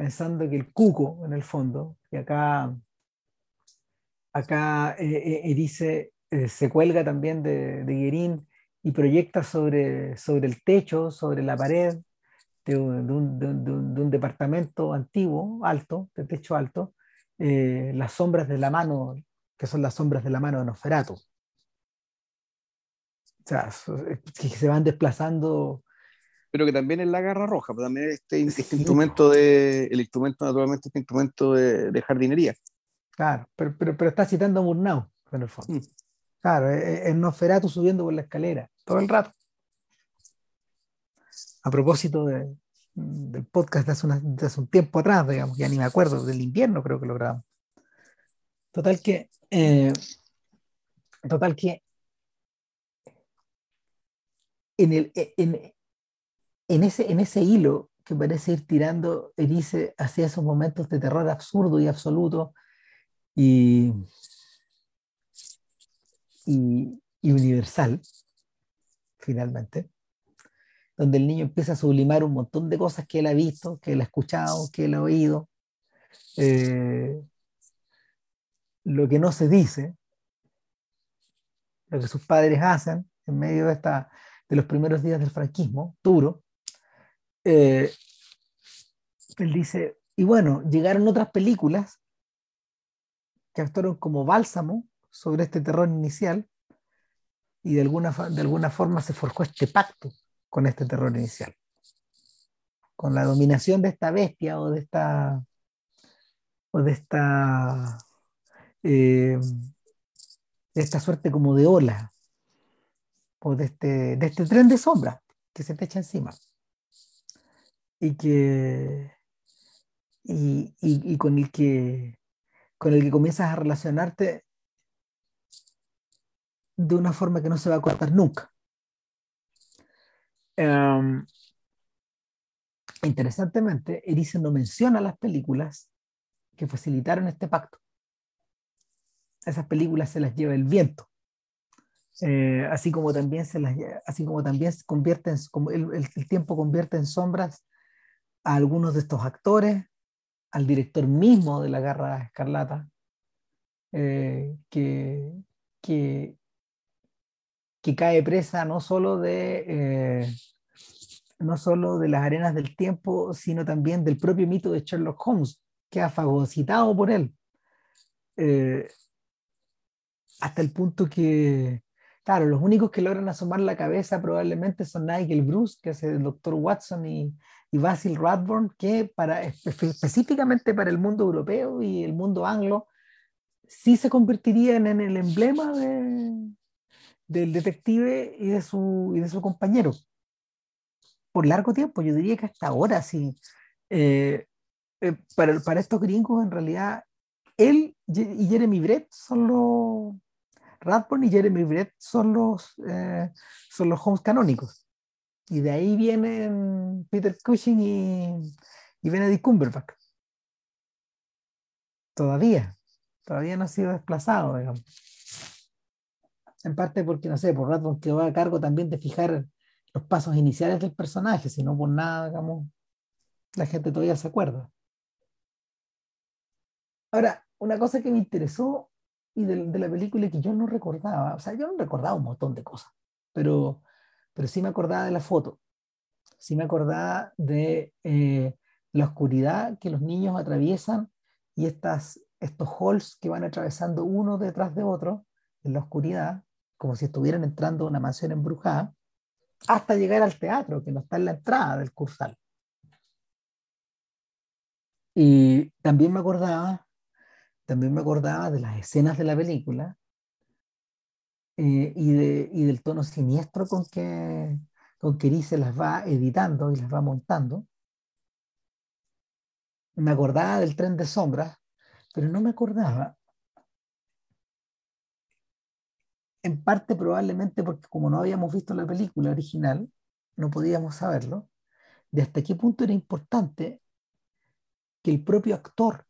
pensando que el cuco, en el fondo, y acá, acá eh, dice, se cuelga también de, de y proyecta sobre, sobre el techo, sobre la pared de un, de un, de un, de un departamento antiguo, alto, de techo alto, eh, las sombras de la mano, que son las sombras de la mano de Nosferatu. O sea, que se van desplazando. Pero que también es la garra roja, pero también este, este instrumento de, el instrumento, naturalmente, este instrumento de, de jardinería. Claro, pero, pero, pero, está citando a Murnau, en el fondo. Mm. Claro, es, Nosferatu subiendo por la escalera, todo el rato. A propósito de, del podcast de hace, de hace, un tiempo atrás, digamos, ya ni me acuerdo, del invierno creo que lo grabamos. Total que, eh, total que, en, el, en, en, ese, en ese hilo que parece ir tirando Erice hacia esos momentos de terror absurdo y absoluto y, y, universal, finalmente, donde el niño empieza a sublimar un montón de cosas que él ha visto, que él ha escuchado, que él ha oído, eh, lo que no se dice, lo que sus padres hacen en medio de, esta, de los primeros días del franquismo, duro. Eh, él dice, y bueno, llegaron otras películas que actuaron como bálsamo sobre este terror inicial y de alguna, de alguna forma se forjó este pacto con este terror inicial, con la dominación de esta bestia o de esta o de esta eh, esta suerte como de ola o de este, de este tren de sombra que se te echa encima y que y, y, y con el que con el que comienzas a relacionarte de una forma que no se va a cortar nunca. Um, interesantemente, Erice no menciona las películas que facilitaron este pacto. Esas películas se las lleva el viento. Eh, así como también se las así como también se convierte en, como el, el, tiempo convierte en sombras a algunos de estos actores, al director mismo de la Garra Escarlata, eh, que, que, cae presa no solo de, eh, no solo de las arenas del tiempo, sino también del propio mito de Sherlock Holmes, que ha fagocitado por él. Eh, hasta el punto que, claro, los únicos que logran asomar la cabeza probablemente son Nigel Bruce, que es el doctor Watson, y, y Basil Radburn, que para, específicamente para el mundo europeo y el mundo anglo, sí se convertirían en el emblema de, del detective y de su, y de su compañero. Por largo tiempo, yo diría que hasta ahora sí. Eh, eh, para, para estos gringos, en realidad, él y Jeremy Brett son los. Radburn y Jeremy Brett son los, eh, son los homes canónicos. Y de ahí vienen Peter Cushing y, y Benedict Cumberbatch. Todavía, todavía no ha sido desplazado, digamos en parte porque, no sé, por Radburn quedó a cargo también de fijar los pasos iniciales del personaje, si no por nada, digamos, la gente todavía se acuerda. Ahora, una cosa que me interesó y de, de, la película que yo no recordaba, o sea, yo no recordaba un montón de cosas, pero, pero sí me acordaba de la foto, sí me acordaba de eh, la oscuridad que los niños atraviesan y estas, estos halls que van atravesando uno detrás de otro en la oscuridad, como si estuvieran entrando a una mansión embrujada, hasta llegar al teatro, que no está en la entrada del cursal. Y también me acordaba, también me acordaba de las escenas de la película eh, y, de, y, del tono siniestro con que, con que las va editando y las va montando. Me acordaba del tren de sombras, pero no me acordaba en parte probablemente porque como no habíamos visto la película original, no podíamos saberlo, de hasta qué punto era importante que el propio actor,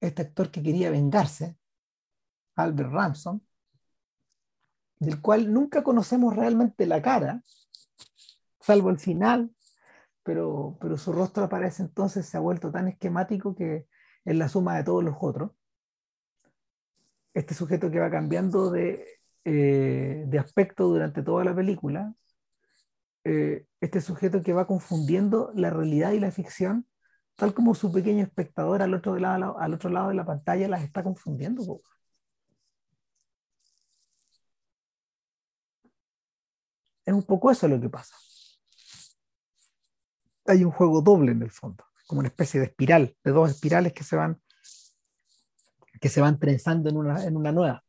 este actor que quería vengarse, Albert Ramson, del cual nunca conocemos realmente la cara, salvo el final, pero, pero su rostro aparece entonces, se ha vuelto tan esquemático que es la suma de todos los otros. Este sujeto que va cambiando de, eh, de aspecto durante toda la película, eh, este sujeto que va confundiendo la realidad y la ficción, tal como su pequeño espectador al otro lado, al otro lado de la pantalla las está confundiendo. Es un poco eso lo que pasa. Hay un juego doble en el fondo, como una especie de espiral, de dos espirales que se van, que se van trenzando en una, en una nueva.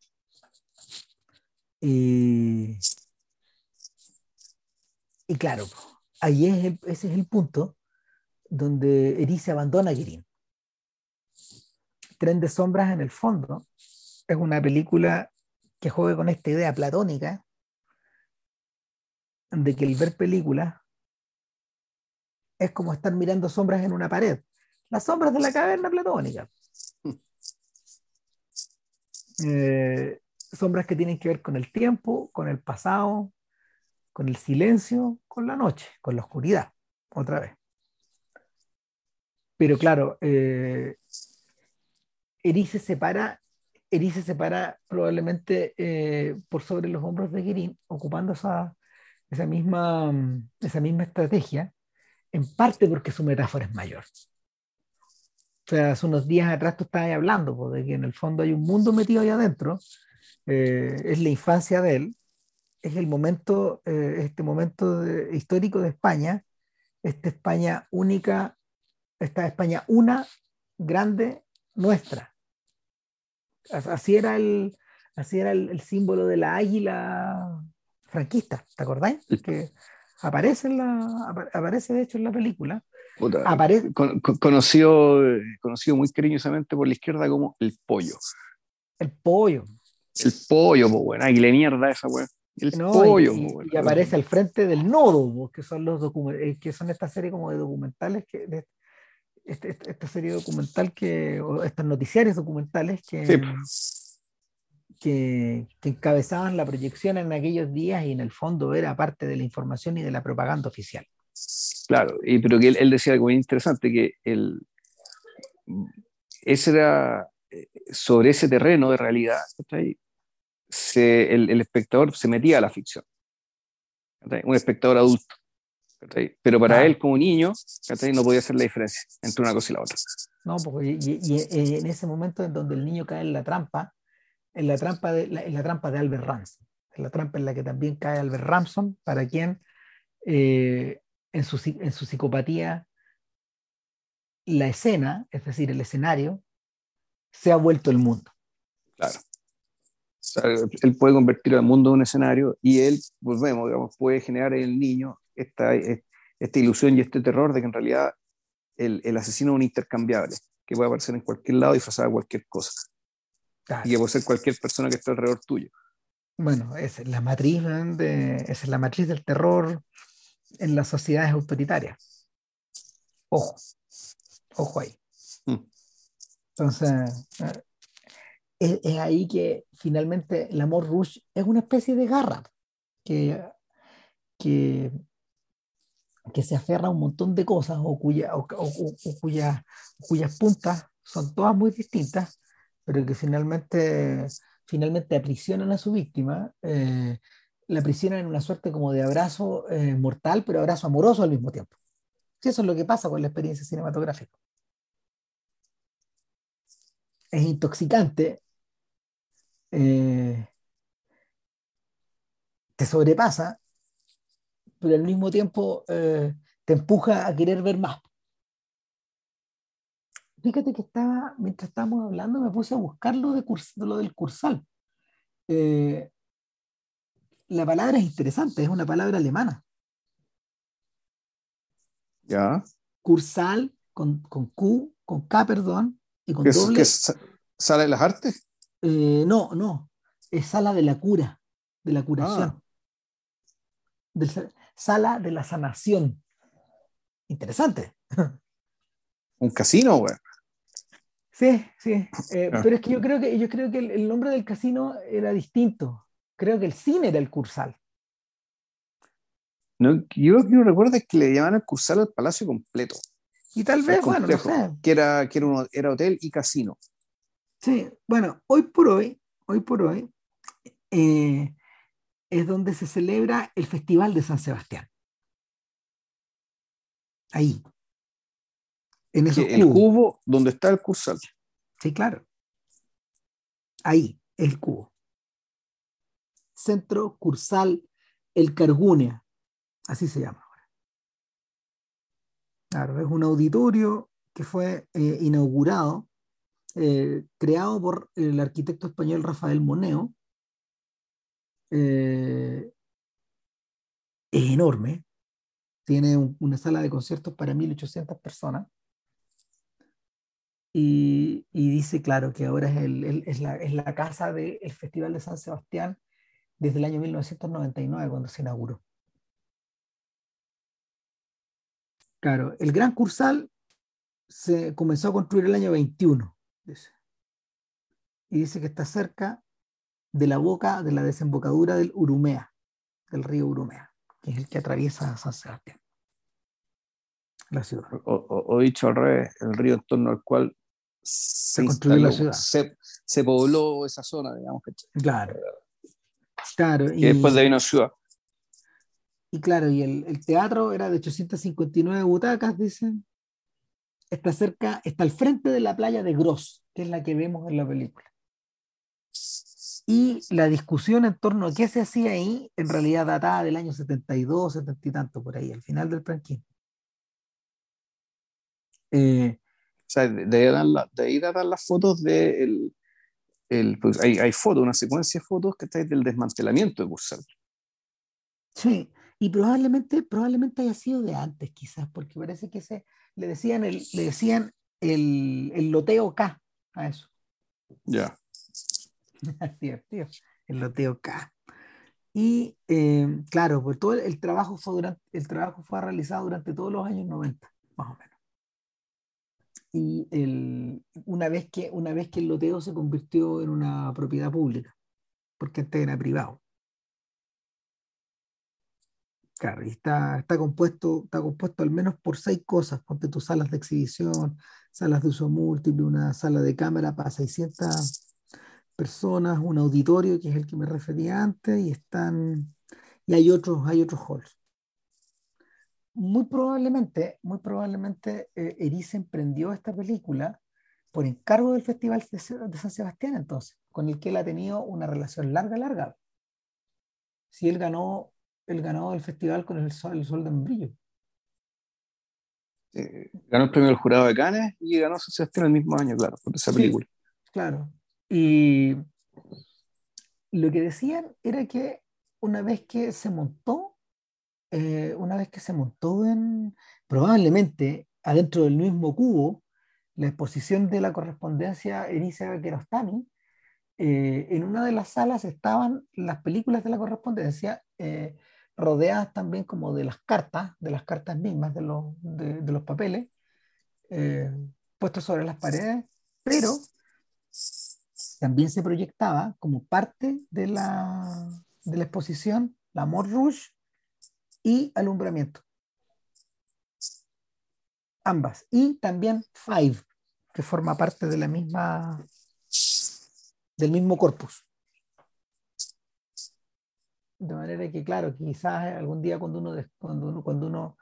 Y, y claro, ahí es ese es el punto donde Erice abandona a Girin. Tren de sombras en el fondo es una película que juega con esta idea platónica de que el ver películas es como estar mirando sombras en una pared. Las sombras de la caverna platónica. Eh, sombras que tienen que ver con el tiempo, con el pasado, con el silencio, con la noche, con la oscuridad, otra vez. Pero claro, eh, Erice se para, Erice se para probablemente eh, por sobre los hombros de Girin, ocupando esa, esa misma, esa misma estrategia, en parte porque su metáfora es mayor. O sea, hace unos días atrás tú estabas hablando pues, de que en el fondo hay un mundo metido ahí adentro, eh, es la infancia de él, es el momento, eh, este momento histórico de España, esta España única, esta España una, grande, nuestra. Así era el, así era el símbolo de la águila franquista, ¿te acordáis? Que aparece, en la, aparece de hecho en la película. aparece... conocido, conocido muy cariñosamente por la izquierda como el pollo. El pollo. El pollo, pues bueno, le mierda esa weá. El pollo, y, y, aparece al frente del nodo, que son los eh, que son esta serie como de documentales que de, este, este, esta serie documental que o estos noticiarios documentales que, sí que, encabezaban la proyección en aquellos días y en el fondo era parte de la información y de la propaganda oficial. Claro, y, pero que él, decía algo muy interesante, que el, ese era, eh, sobre ese terreno de realidad, se, el, el, espectador se metía a la ficción. Un espectador adulto. Pero para él, como niño, no podía hacer la diferencia entre una cosa y la otra. No, porque y, y, en ese momento en donde el niño cae en la trampa, en la trampa de, en la trampa de Albert Ramson, en la trampa en la que también cae Albert Ramson, para quien eh, en, su, en su psicopatía la escena, es decir, el escenario, se ha vuelto el mundo. Claro. él puede convertir al mundo en un escenario y él, volvemos, digamos, puede generar en el niño esta, esta ilusión y este terror de que en realidad el, el asesino es un intercambiable, que puede aparecer en cualquier lado y disfrazado de cualquier cosa. Y que puede ser cualquier persona que esté alrededor tuyo. Bueno, esa es la matriz, de, esa es la matriz del terror en las sociedades autoritarias. Ojo, ojo ahí. Mm. Entonces, eh, es, ahí que finalmente el amor rush es una especie de garra que, que, que se aferra a un montón de cosas o, cuya, o, cuya, cuyas puntas son todas muy distintas, pero que finalmente, finalmente aprisionan a su víctima, eh, la aprisionan en una suerte como de abrazo eh, mortal, pero abrazo amoroso al mismo tiempo. Sí, eso es lo que pasa con la experiencia cinematográfica. Es intoxicante, eh, te sobrepasa, pero al mismo tiempo te empuja a querer ver más. Fíjate que estaba, mientras estábamos hablando, me puse a buscar lo, de lo del cursal. Eh, la palabra es interesante, es una palabra alemana. Ya. Cursal con, con Q, con K, perdón, y con ¿Qué doble. Es, ¿Sala de las artes? Eh, no, no. Es sala de la cura, de la curación. Sala de la sanación. Interesante. Un casino, güey. Sí, sí. Eh, ah. Pero es que yo creo que yo creo que el, nombre del casino era distinto. Creo que el cine era el Cursal. No, yo lo que recuerdo es que le llamaban el Cursal al palacio completo. Y tal vez, bueno, no sé. Que era, que era, era hotel y casino. Sí, bueno, hoy por hoy, hoy por hoy, eh, es donde se celebra el Festival de San Sebastián. Ahí. En el cubo donde está el cursal. Sí, claro. Ahí, el cubo. Centro Cursal El Cargúnea, así se llama ahora. Claro, es un auditorio que fue eh, inaugurado, eh, creado por el arquitecto español Rafael Moneo, eh, es enorme, tiene una sala de conciertos para 1.800 personas. Y, dice, claro, que ahora es, la, casa del Festival de San Sebastián desde el año 1999, cuando se inauguró. Claro, el Gran Cursal se comenzó a construir el año 21, Y dice que está cerca de la boca de la desembocadura del Urumea, del río Urumea, que es el que atraviesa San Sebastián, la ciudad. O, dicho al revés, el río en torno al cual se, construyó la ciudad. Se, pobló esa zona, digamos. Que, claro. claro y, después de ahí una ciudad. Y claro, y el, el, teatro era de 859 butacas, dicen. Está cerca, está al frente de la playa de Gross, que es la que vemos en la película. Y la discusión en torno a qué se hacía ahí, en realidad databa del año 72, 70 y tanto, por ahí, al final del franquismo. Eh, o sea, de, ahí datan las fotos de el, el, pues hay, hay, fotos, una secuencia de fotos que está del desmantelamiento de Cursal. Sí, y probablemente, probablemente haya sido de antes, quizás, porque parece que se, le decían el, le decían el, el loteo K a eso. Ya. Divertido. El loteo K. Y eh, claro, pues todo el, trabajo fue durante, el trabajo fue realizado durante todos los años 90, más o menos. Y el, una, vez que, una vez que el loteo se convirtió en una propiedad pública, porque antes era privado. Claro, y está, está, compuesto, está compuesto al menos por seis cosas. Ponte tus salas de exhibición, salas de uso múltiple, una sala de cámara para 600 personas, un auditorio que es el que me refería antes, y están, y hay otros, hay otros halls. Muy probablemente, muy probablemente eh, emprendió esta película por encargo del Festival de, San Sebastián, entonces, con el que él ha tenido una relación larga, larga. Si él ganó, él ganó el festival con el Sol, el sol de Membrillo. ganó el premio del jurado de Cannes y ganó San Sebastián el mismo año, claro, por esa película. claro, y lo que decían era que una vez que se montó, eh, una vez que se montó en, probablemente adentro del mismo cubo, la exposición de la correspondencia Elisa Kerostami, eh, en una de las salas estaban las películas de la correspondencia, eh, rodeadas también como de las cartas, de las cartas mismas, de los, de, de los papeles, puestos sobre las paredes, pero también se proyectaba como parte de la, de la exposición la Mort Rouge y Alumbramiento. Ambas. Y también Five, que forma parte de la misma, del mismo corpus. De manera que, claro, quizás algún día cuando uno, cuando uno, cuando uno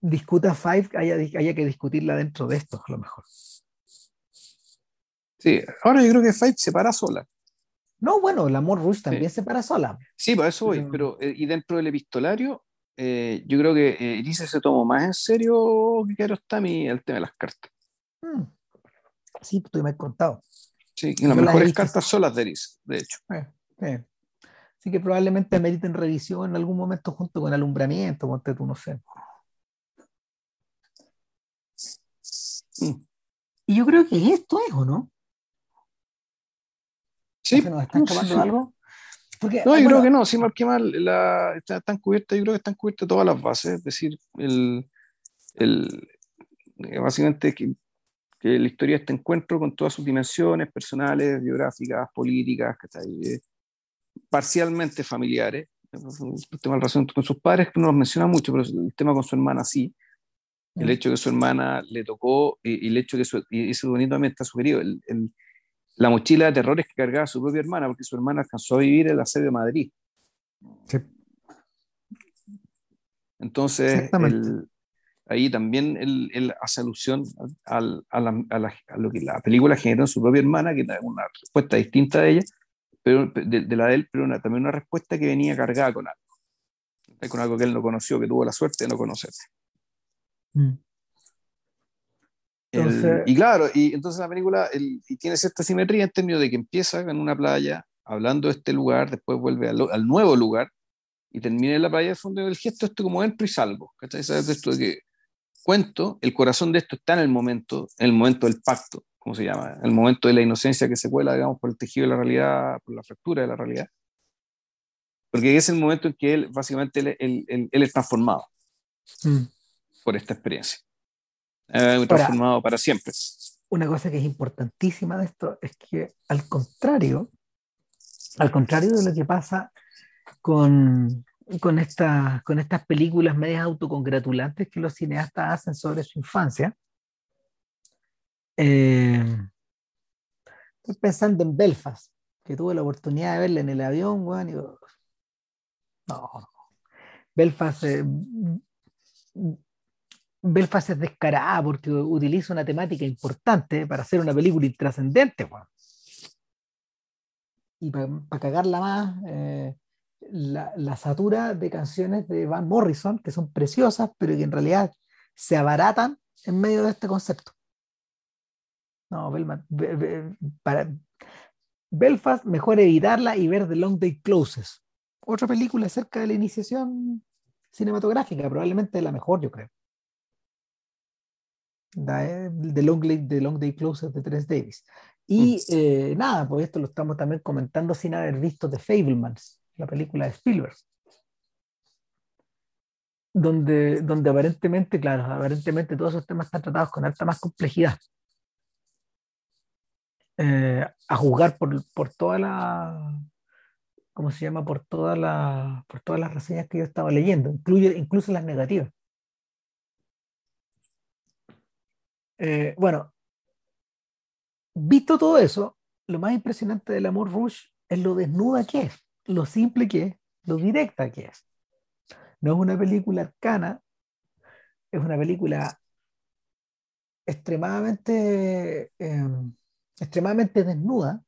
discuta Five haya, haya que discutirla dentro de esto, a lo mejor. Sí, ahora yo creo que Five se para sola. No, bueno, el amor Rush también se para sola. Sí, por eso voy, pero, eh, y dentro del epistolario, eh, yo creo que eh, Elise se tomó más en serio que Kiarostami el tema de las cartas. Mm. Sí, tú me has contado. Sí, y las mejores cartas son las de Elise, de hecho. Así que probablemente meriten revisión en algún momento junto con alumbramiento, ponte tú, no sé. Mm. Y yo creo que esto es, ¿o no? Sí. ¿Se nos está escapando algo? Porque, No, yo bueno, creo que no, sí, más que mal, la, está, están cubiertas, yo creo que están cubiertas todas las bases, es decir, el, el, eh, básicamente que, que la historia de este encuentro con todas sus dimensiones personales, biográficas, políticas, ¿cachai? Eh, parcialmente familiares, el tema de la relación con sus padres no los menciona mucho, pero el tema con su hermana sí, el Mm. hecho de que su hermana le tocó y, y el hecho de que su, y eso bonitamente está sugerido, el, el- la mochila de terrores que cargaba su propia hermana, porque su hermana alcanzó a vivir en la sede de Madrid. Sí. Entonces, el- ahí también él, él hace alusión al- a, la- a la- a lo que la película generó en su propia hermana, que era una respuesta distinta de ella, pero de, de la de él, pero una- también una respuesta que venía cargada con algo, con algo que él no conoció, que tuvo la suerte de no conocer. Mm. El- Entonces- y claro, y entonces la película el- y tiene cierta simetría en términos de que empieza en una playa, hablando de este lugar, después vuelve al, al nuevo lugar y termina en la playa de fondo del gesto, esto como entro y salgo. ¿cachai? ¿Sabes esto de que cuento, el corazón de esto está en el momento, en el momento del pacto, ¿cómo se llama? En el momento de la inocencia que se cuela, digamos, por el tejido de la realidad, por la fractura de la realidad. Porque es el momento en que él, básicamente, él, él- él- él es transformado Mm. por esta experiencia. Eh, transformado para siempre. una cosa que es importantísima de esto es que al contrario, al contrario de lo que pasa con, con, esta- con estas películas medias autocongratulantes que los cineastas hacen sobre su infancia, eh, estoy pensando en Belfast, que tuve la oportunidad de verla en el avión, weón, y no, Belfast, eh, Belfast es descarada porque utiliza una temática importante para hacer una película intrascendente. weón. Y para cagarla más, eh, la, satura de canciones de Van Morrison, que son preciosas, pero que en realidad se abaratan en medio de este concepto. No, Belma- Be- Be- para, Belfast, mejor evitarla y ver The Long Day Closes. Otra película acerca de la iniciación cinematográfica, probablemente la mejor, yo creo. Da- eh, The Long, Day- The Long Day Closes de Tres Davis. Y eh, nada, pues esto lo estamos también comentando sin haber visto The Fablemans, la película de Spielberg. Donde, donde aparentemente, claro, aparentemente todos esos temas están tratados con alta más complejidad. Eh, a juzgar por, por toda la, ¿cómo se llama? Por, toda la, por todas las reseñas que yo estaba leyendo, incluye, incluso las negativas. Eh, bueno, visto todo eso, lo más impresionante del amor Rush es lo desnuda que es, lo simple que es, lo directa que es. No es una película arcana, es una película extremadamente, eh, extremadamente desnuda.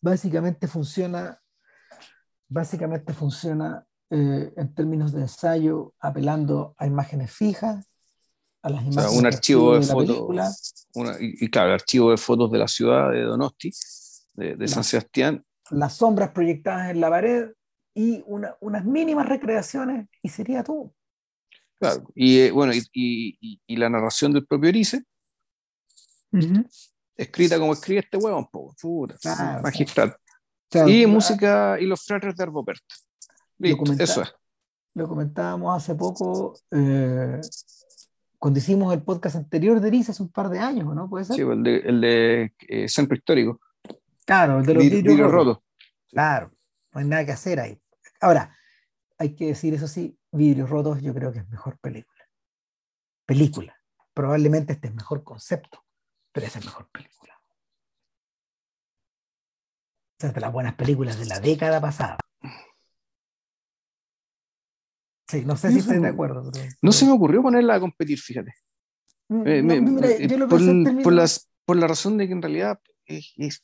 Básicamente funciona, básicamente funciona eh, en términos de ensayo, apelando a imágenes fijas, a las O sea, imágenes un archivo de la fotos, una- y, y claro, el archivo de fotos de la ciudad de Donosti, de, de La- San Sebastián, las sombras proyectadas en la pared y una- unas mínimas recreaciones y sería todo. claro, y eh, bueno, y, y- y- la narración del propio Erice, escrita como escribe este huevón, puta, Claro, magistral. O sea, Y ah, música y los fratres de Arbopert. Listo, eso es. Lo comentábamos hace poco eh, cuando hicimos el podcast anterior de Erice hace un par de años, ¿no? ¿Puede ser? Sí, el de, el de eh, Centro Histórico, Claro, el de los Vid- vidrios vidrio rotos. roto. Claro, no hay nada que hacer ahí. Ahora, hay que decir eso sí, Vidrios Rotos yo creo que es mejor película. Película. Probablemente este es mejor concepto, pero esa es mejor película. Esa es de las buenas películas de la década pasada. Sí, no sé si estás de acuerdo. pero- No se me ocurrió ponerla a competir, fíjate. Eh, no, me- mira, yo lo por, las, la razón de que en realidad es, es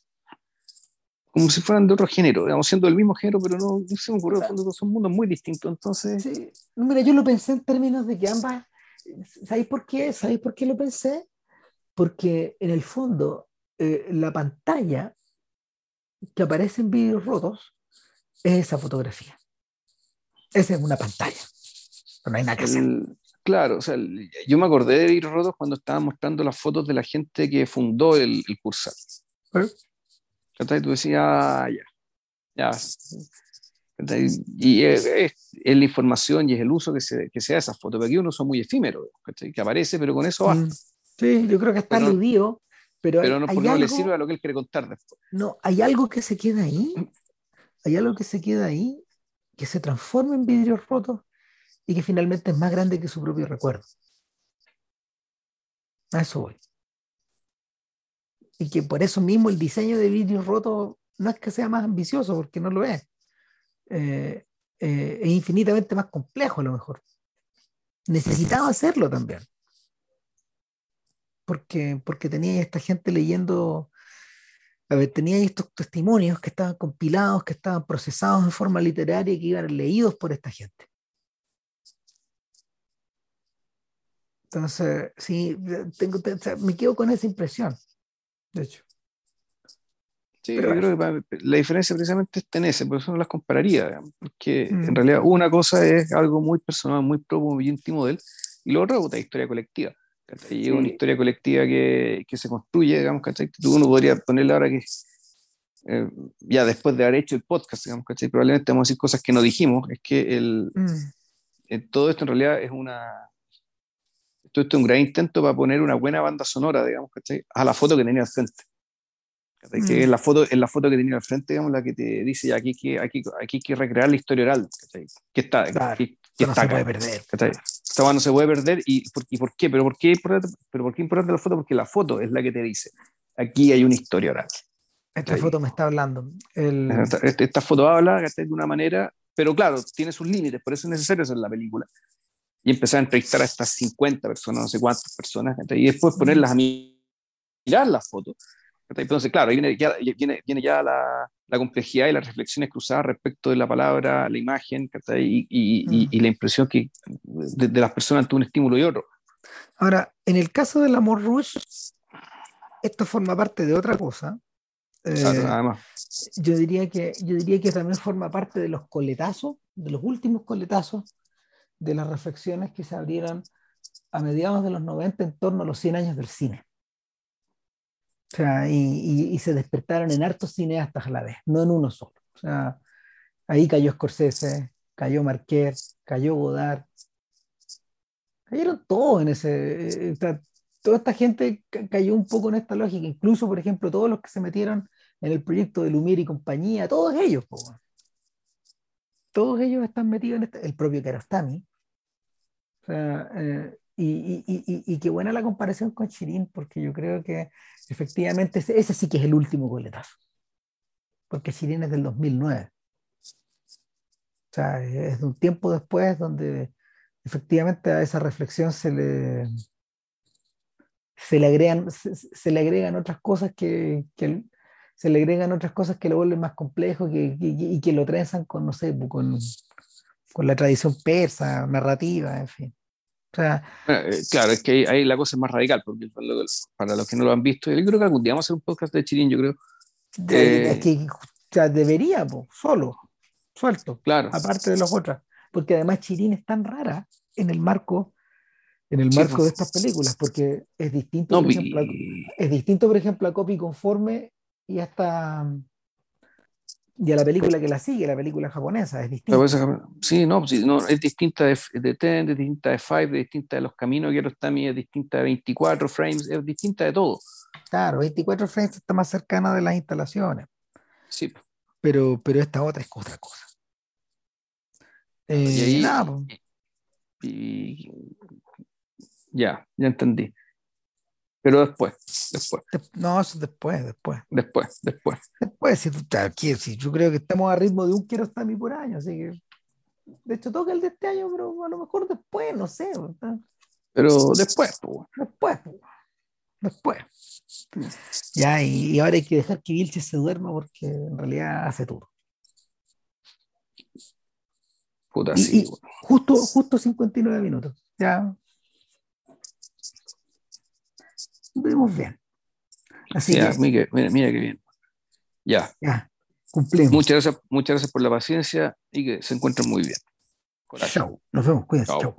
como si fueran de otro género, digamos, siendo del mismo género, pero no, no se me ocurrió, Claro. porque son mundos muy distintos, entonces, Sí, mira, yo lo pensé en términos de que ambas, ¿sabéis por qué? ¿Sabéis por qué lo pensé? Porque en el fondo eh, la pantalla que aparece en vídeos rotos es esa fotografía. Esa es una pantalla. No hay nada que hacer. el- claro, o sea, el- yo me acordé de Vir Rodos cuando estaban mostrando las fotos de la gente que fundó el, el Cursal. ¿Eh? ¿Cachai? Tú decías, ah, ya. Ya. Y es, es, la información y es el uso que se, que se da de esas fotos. Porque aquí uno son muy efímeros, que aparece, pero con eso basta. Sí, yo creo que está aludido, pero, pero no, no le sirve a lo que él quiere contar después. No, hay algo que se queda ahí, hay algo que se queda ahí, que se transforma en vidrios rotos y que finalmente es más grande que su propio recuerdo. A eso voy. Y que por eso mismo el diseño de vidrios rotos no es que sea más ambicioso, porque no lo es. Eh, eh, es infinitamente más complejo a lo mejor. Necesitaba hacerlo también. Porque, porque tenía esta gente leyendo, a ver, tenía estos testimonios que estaban compilados, que estaban procesados en forma literaria y que iban leídos por esta gente. Entonces, sí, tengo, me quedo con esa impresión, de hecho. Sí, yo creo que la diferencia precisamente está en ese, por eso no las compararía, porque en mm. realidad una cosa es algo muy personal, muy propio, muy íntimo de él, y lo otro es una historia colectiva. Y una historia colectiva que, que, se construye, digamos, ¿cachai? Uno podría ponerle ahora que, eh, ya después de haber hecho el podcast, digamos, ¿cachai? Probablemente vamos a decir cosas que no dijimos, es que el, mm. eh, todo esto en realidad es una, todo esto es un gran intento para poner una buena banda sonora, digamos, ¿cachai? A la foto que tenía al frente. Que mm. es la foto, es la foto que tenía al frente, digamos, la que te dice, aquí que, aquí, aquí hay que recrear la historia oral, Que está, que, no se puede perder. Esta no se puede perder. ¿Y por, y por qué? ¿Pero por qué, ¿Pero por qué importante la foto? Porque la foto es la que te dice, aquí hay una historia oral. Esta foto me está hablando. Esta, foto habla de una manera, pero claro, tiene sus límites, por eso es necesario hacer la película. Y empezar a entrevistar a estas 50 personas, no sé cuántas personas, y después ponerlas a mirar las fotos entonces, claro, ahí viene ya, viene, viene ya la, la, complejidad y las reflexiones cruzadas respecto de la palabra, la imagen y, y, y, la impresión que de, las personas ante un estímulo y otro. Ahora, en el caso del amor rush, esto forma parte de otra cosa. Eh, yo, diría que, yo diría que también forma parte de los coletazos, de los últimos coletazos, de las reflexiones que se abrieron a mediados de los 90 en torno a los 100 años del cine. O sea, y, se despertaron en hartos cineastas a la vez, no en uno solo. O sea, ahí cayó Scorsese, cayó Marquez, cayó Godard. Cayeron todos en ese. Eh, toda esta gente cayó un poco en esta lógica. Incluso, por ejemplo, todos los que se metieron en el proyecto de Lumiere y compañía, todos ellos, todos ellos están metidos en este, el propio Karostami. O sea, eh, y, y, y, y, qué buena la comparación con Chirín, porque yo creo que efectivamente ese, sí que es el último goletazo. Porque Chirín es del 2009. O sea, es de un tiempo después donde efectivamente a esa reflexión se le, se le agregan, se, le agregan otras cosas que, que, se le agregan otras cosas que lo vuelven más complejo que, y que lo trenzan con, no sé, con, con la tradición persa, narrativa, en fin. Eh, eh, claro, es que ahí, la cosa es más radical, porque para los que no lo han visto, yo creo que algún día vamos a hacer un podcast de Chirín, yo creo. es que o debería, solo, suelto, claro. aparte de los otros, porque además Chirín es tan rara en el marco en el marco de estas películas, porque es distinto, por ejemplo, es distinto, por ejemplo, a Copy Conforme y hasta y a la película que la sigue, la película japonesa, es distinta. Sí, no, sí, no es distinta de, de Ten, es distinta de Five, es distinta de los caminos que Kiarostami, es distinta de 24 frames, es distinta de todo. Claro, 24 frames está más cercana de las instalaciones. Sí. Pero, pero esta otra es otra cosa. Eh, y, ya, ya entendí. Pero después, después. No, eso después, después. Después, después. Después, si, tú, si yo creo que estamos a ritmo de un quiero estar mi por año, así que. De hecho, toca el de este año, pero a lo mejor después, no sé. Pero después, pues. Después, Después. Ya, y, ahora hay que dejar que Vilche se duerma porque en realidad hace todo. Puta, sí. justo, justo 59 minutos. Ya, vemos bien. Así que, mira, mira, qué bien. Ya. Ya, cumplimos. Muchas gracias, muchas gracias por la paciencia y que se encuentren muy bien. Chao. Nos vemos. Cuídense. Chao.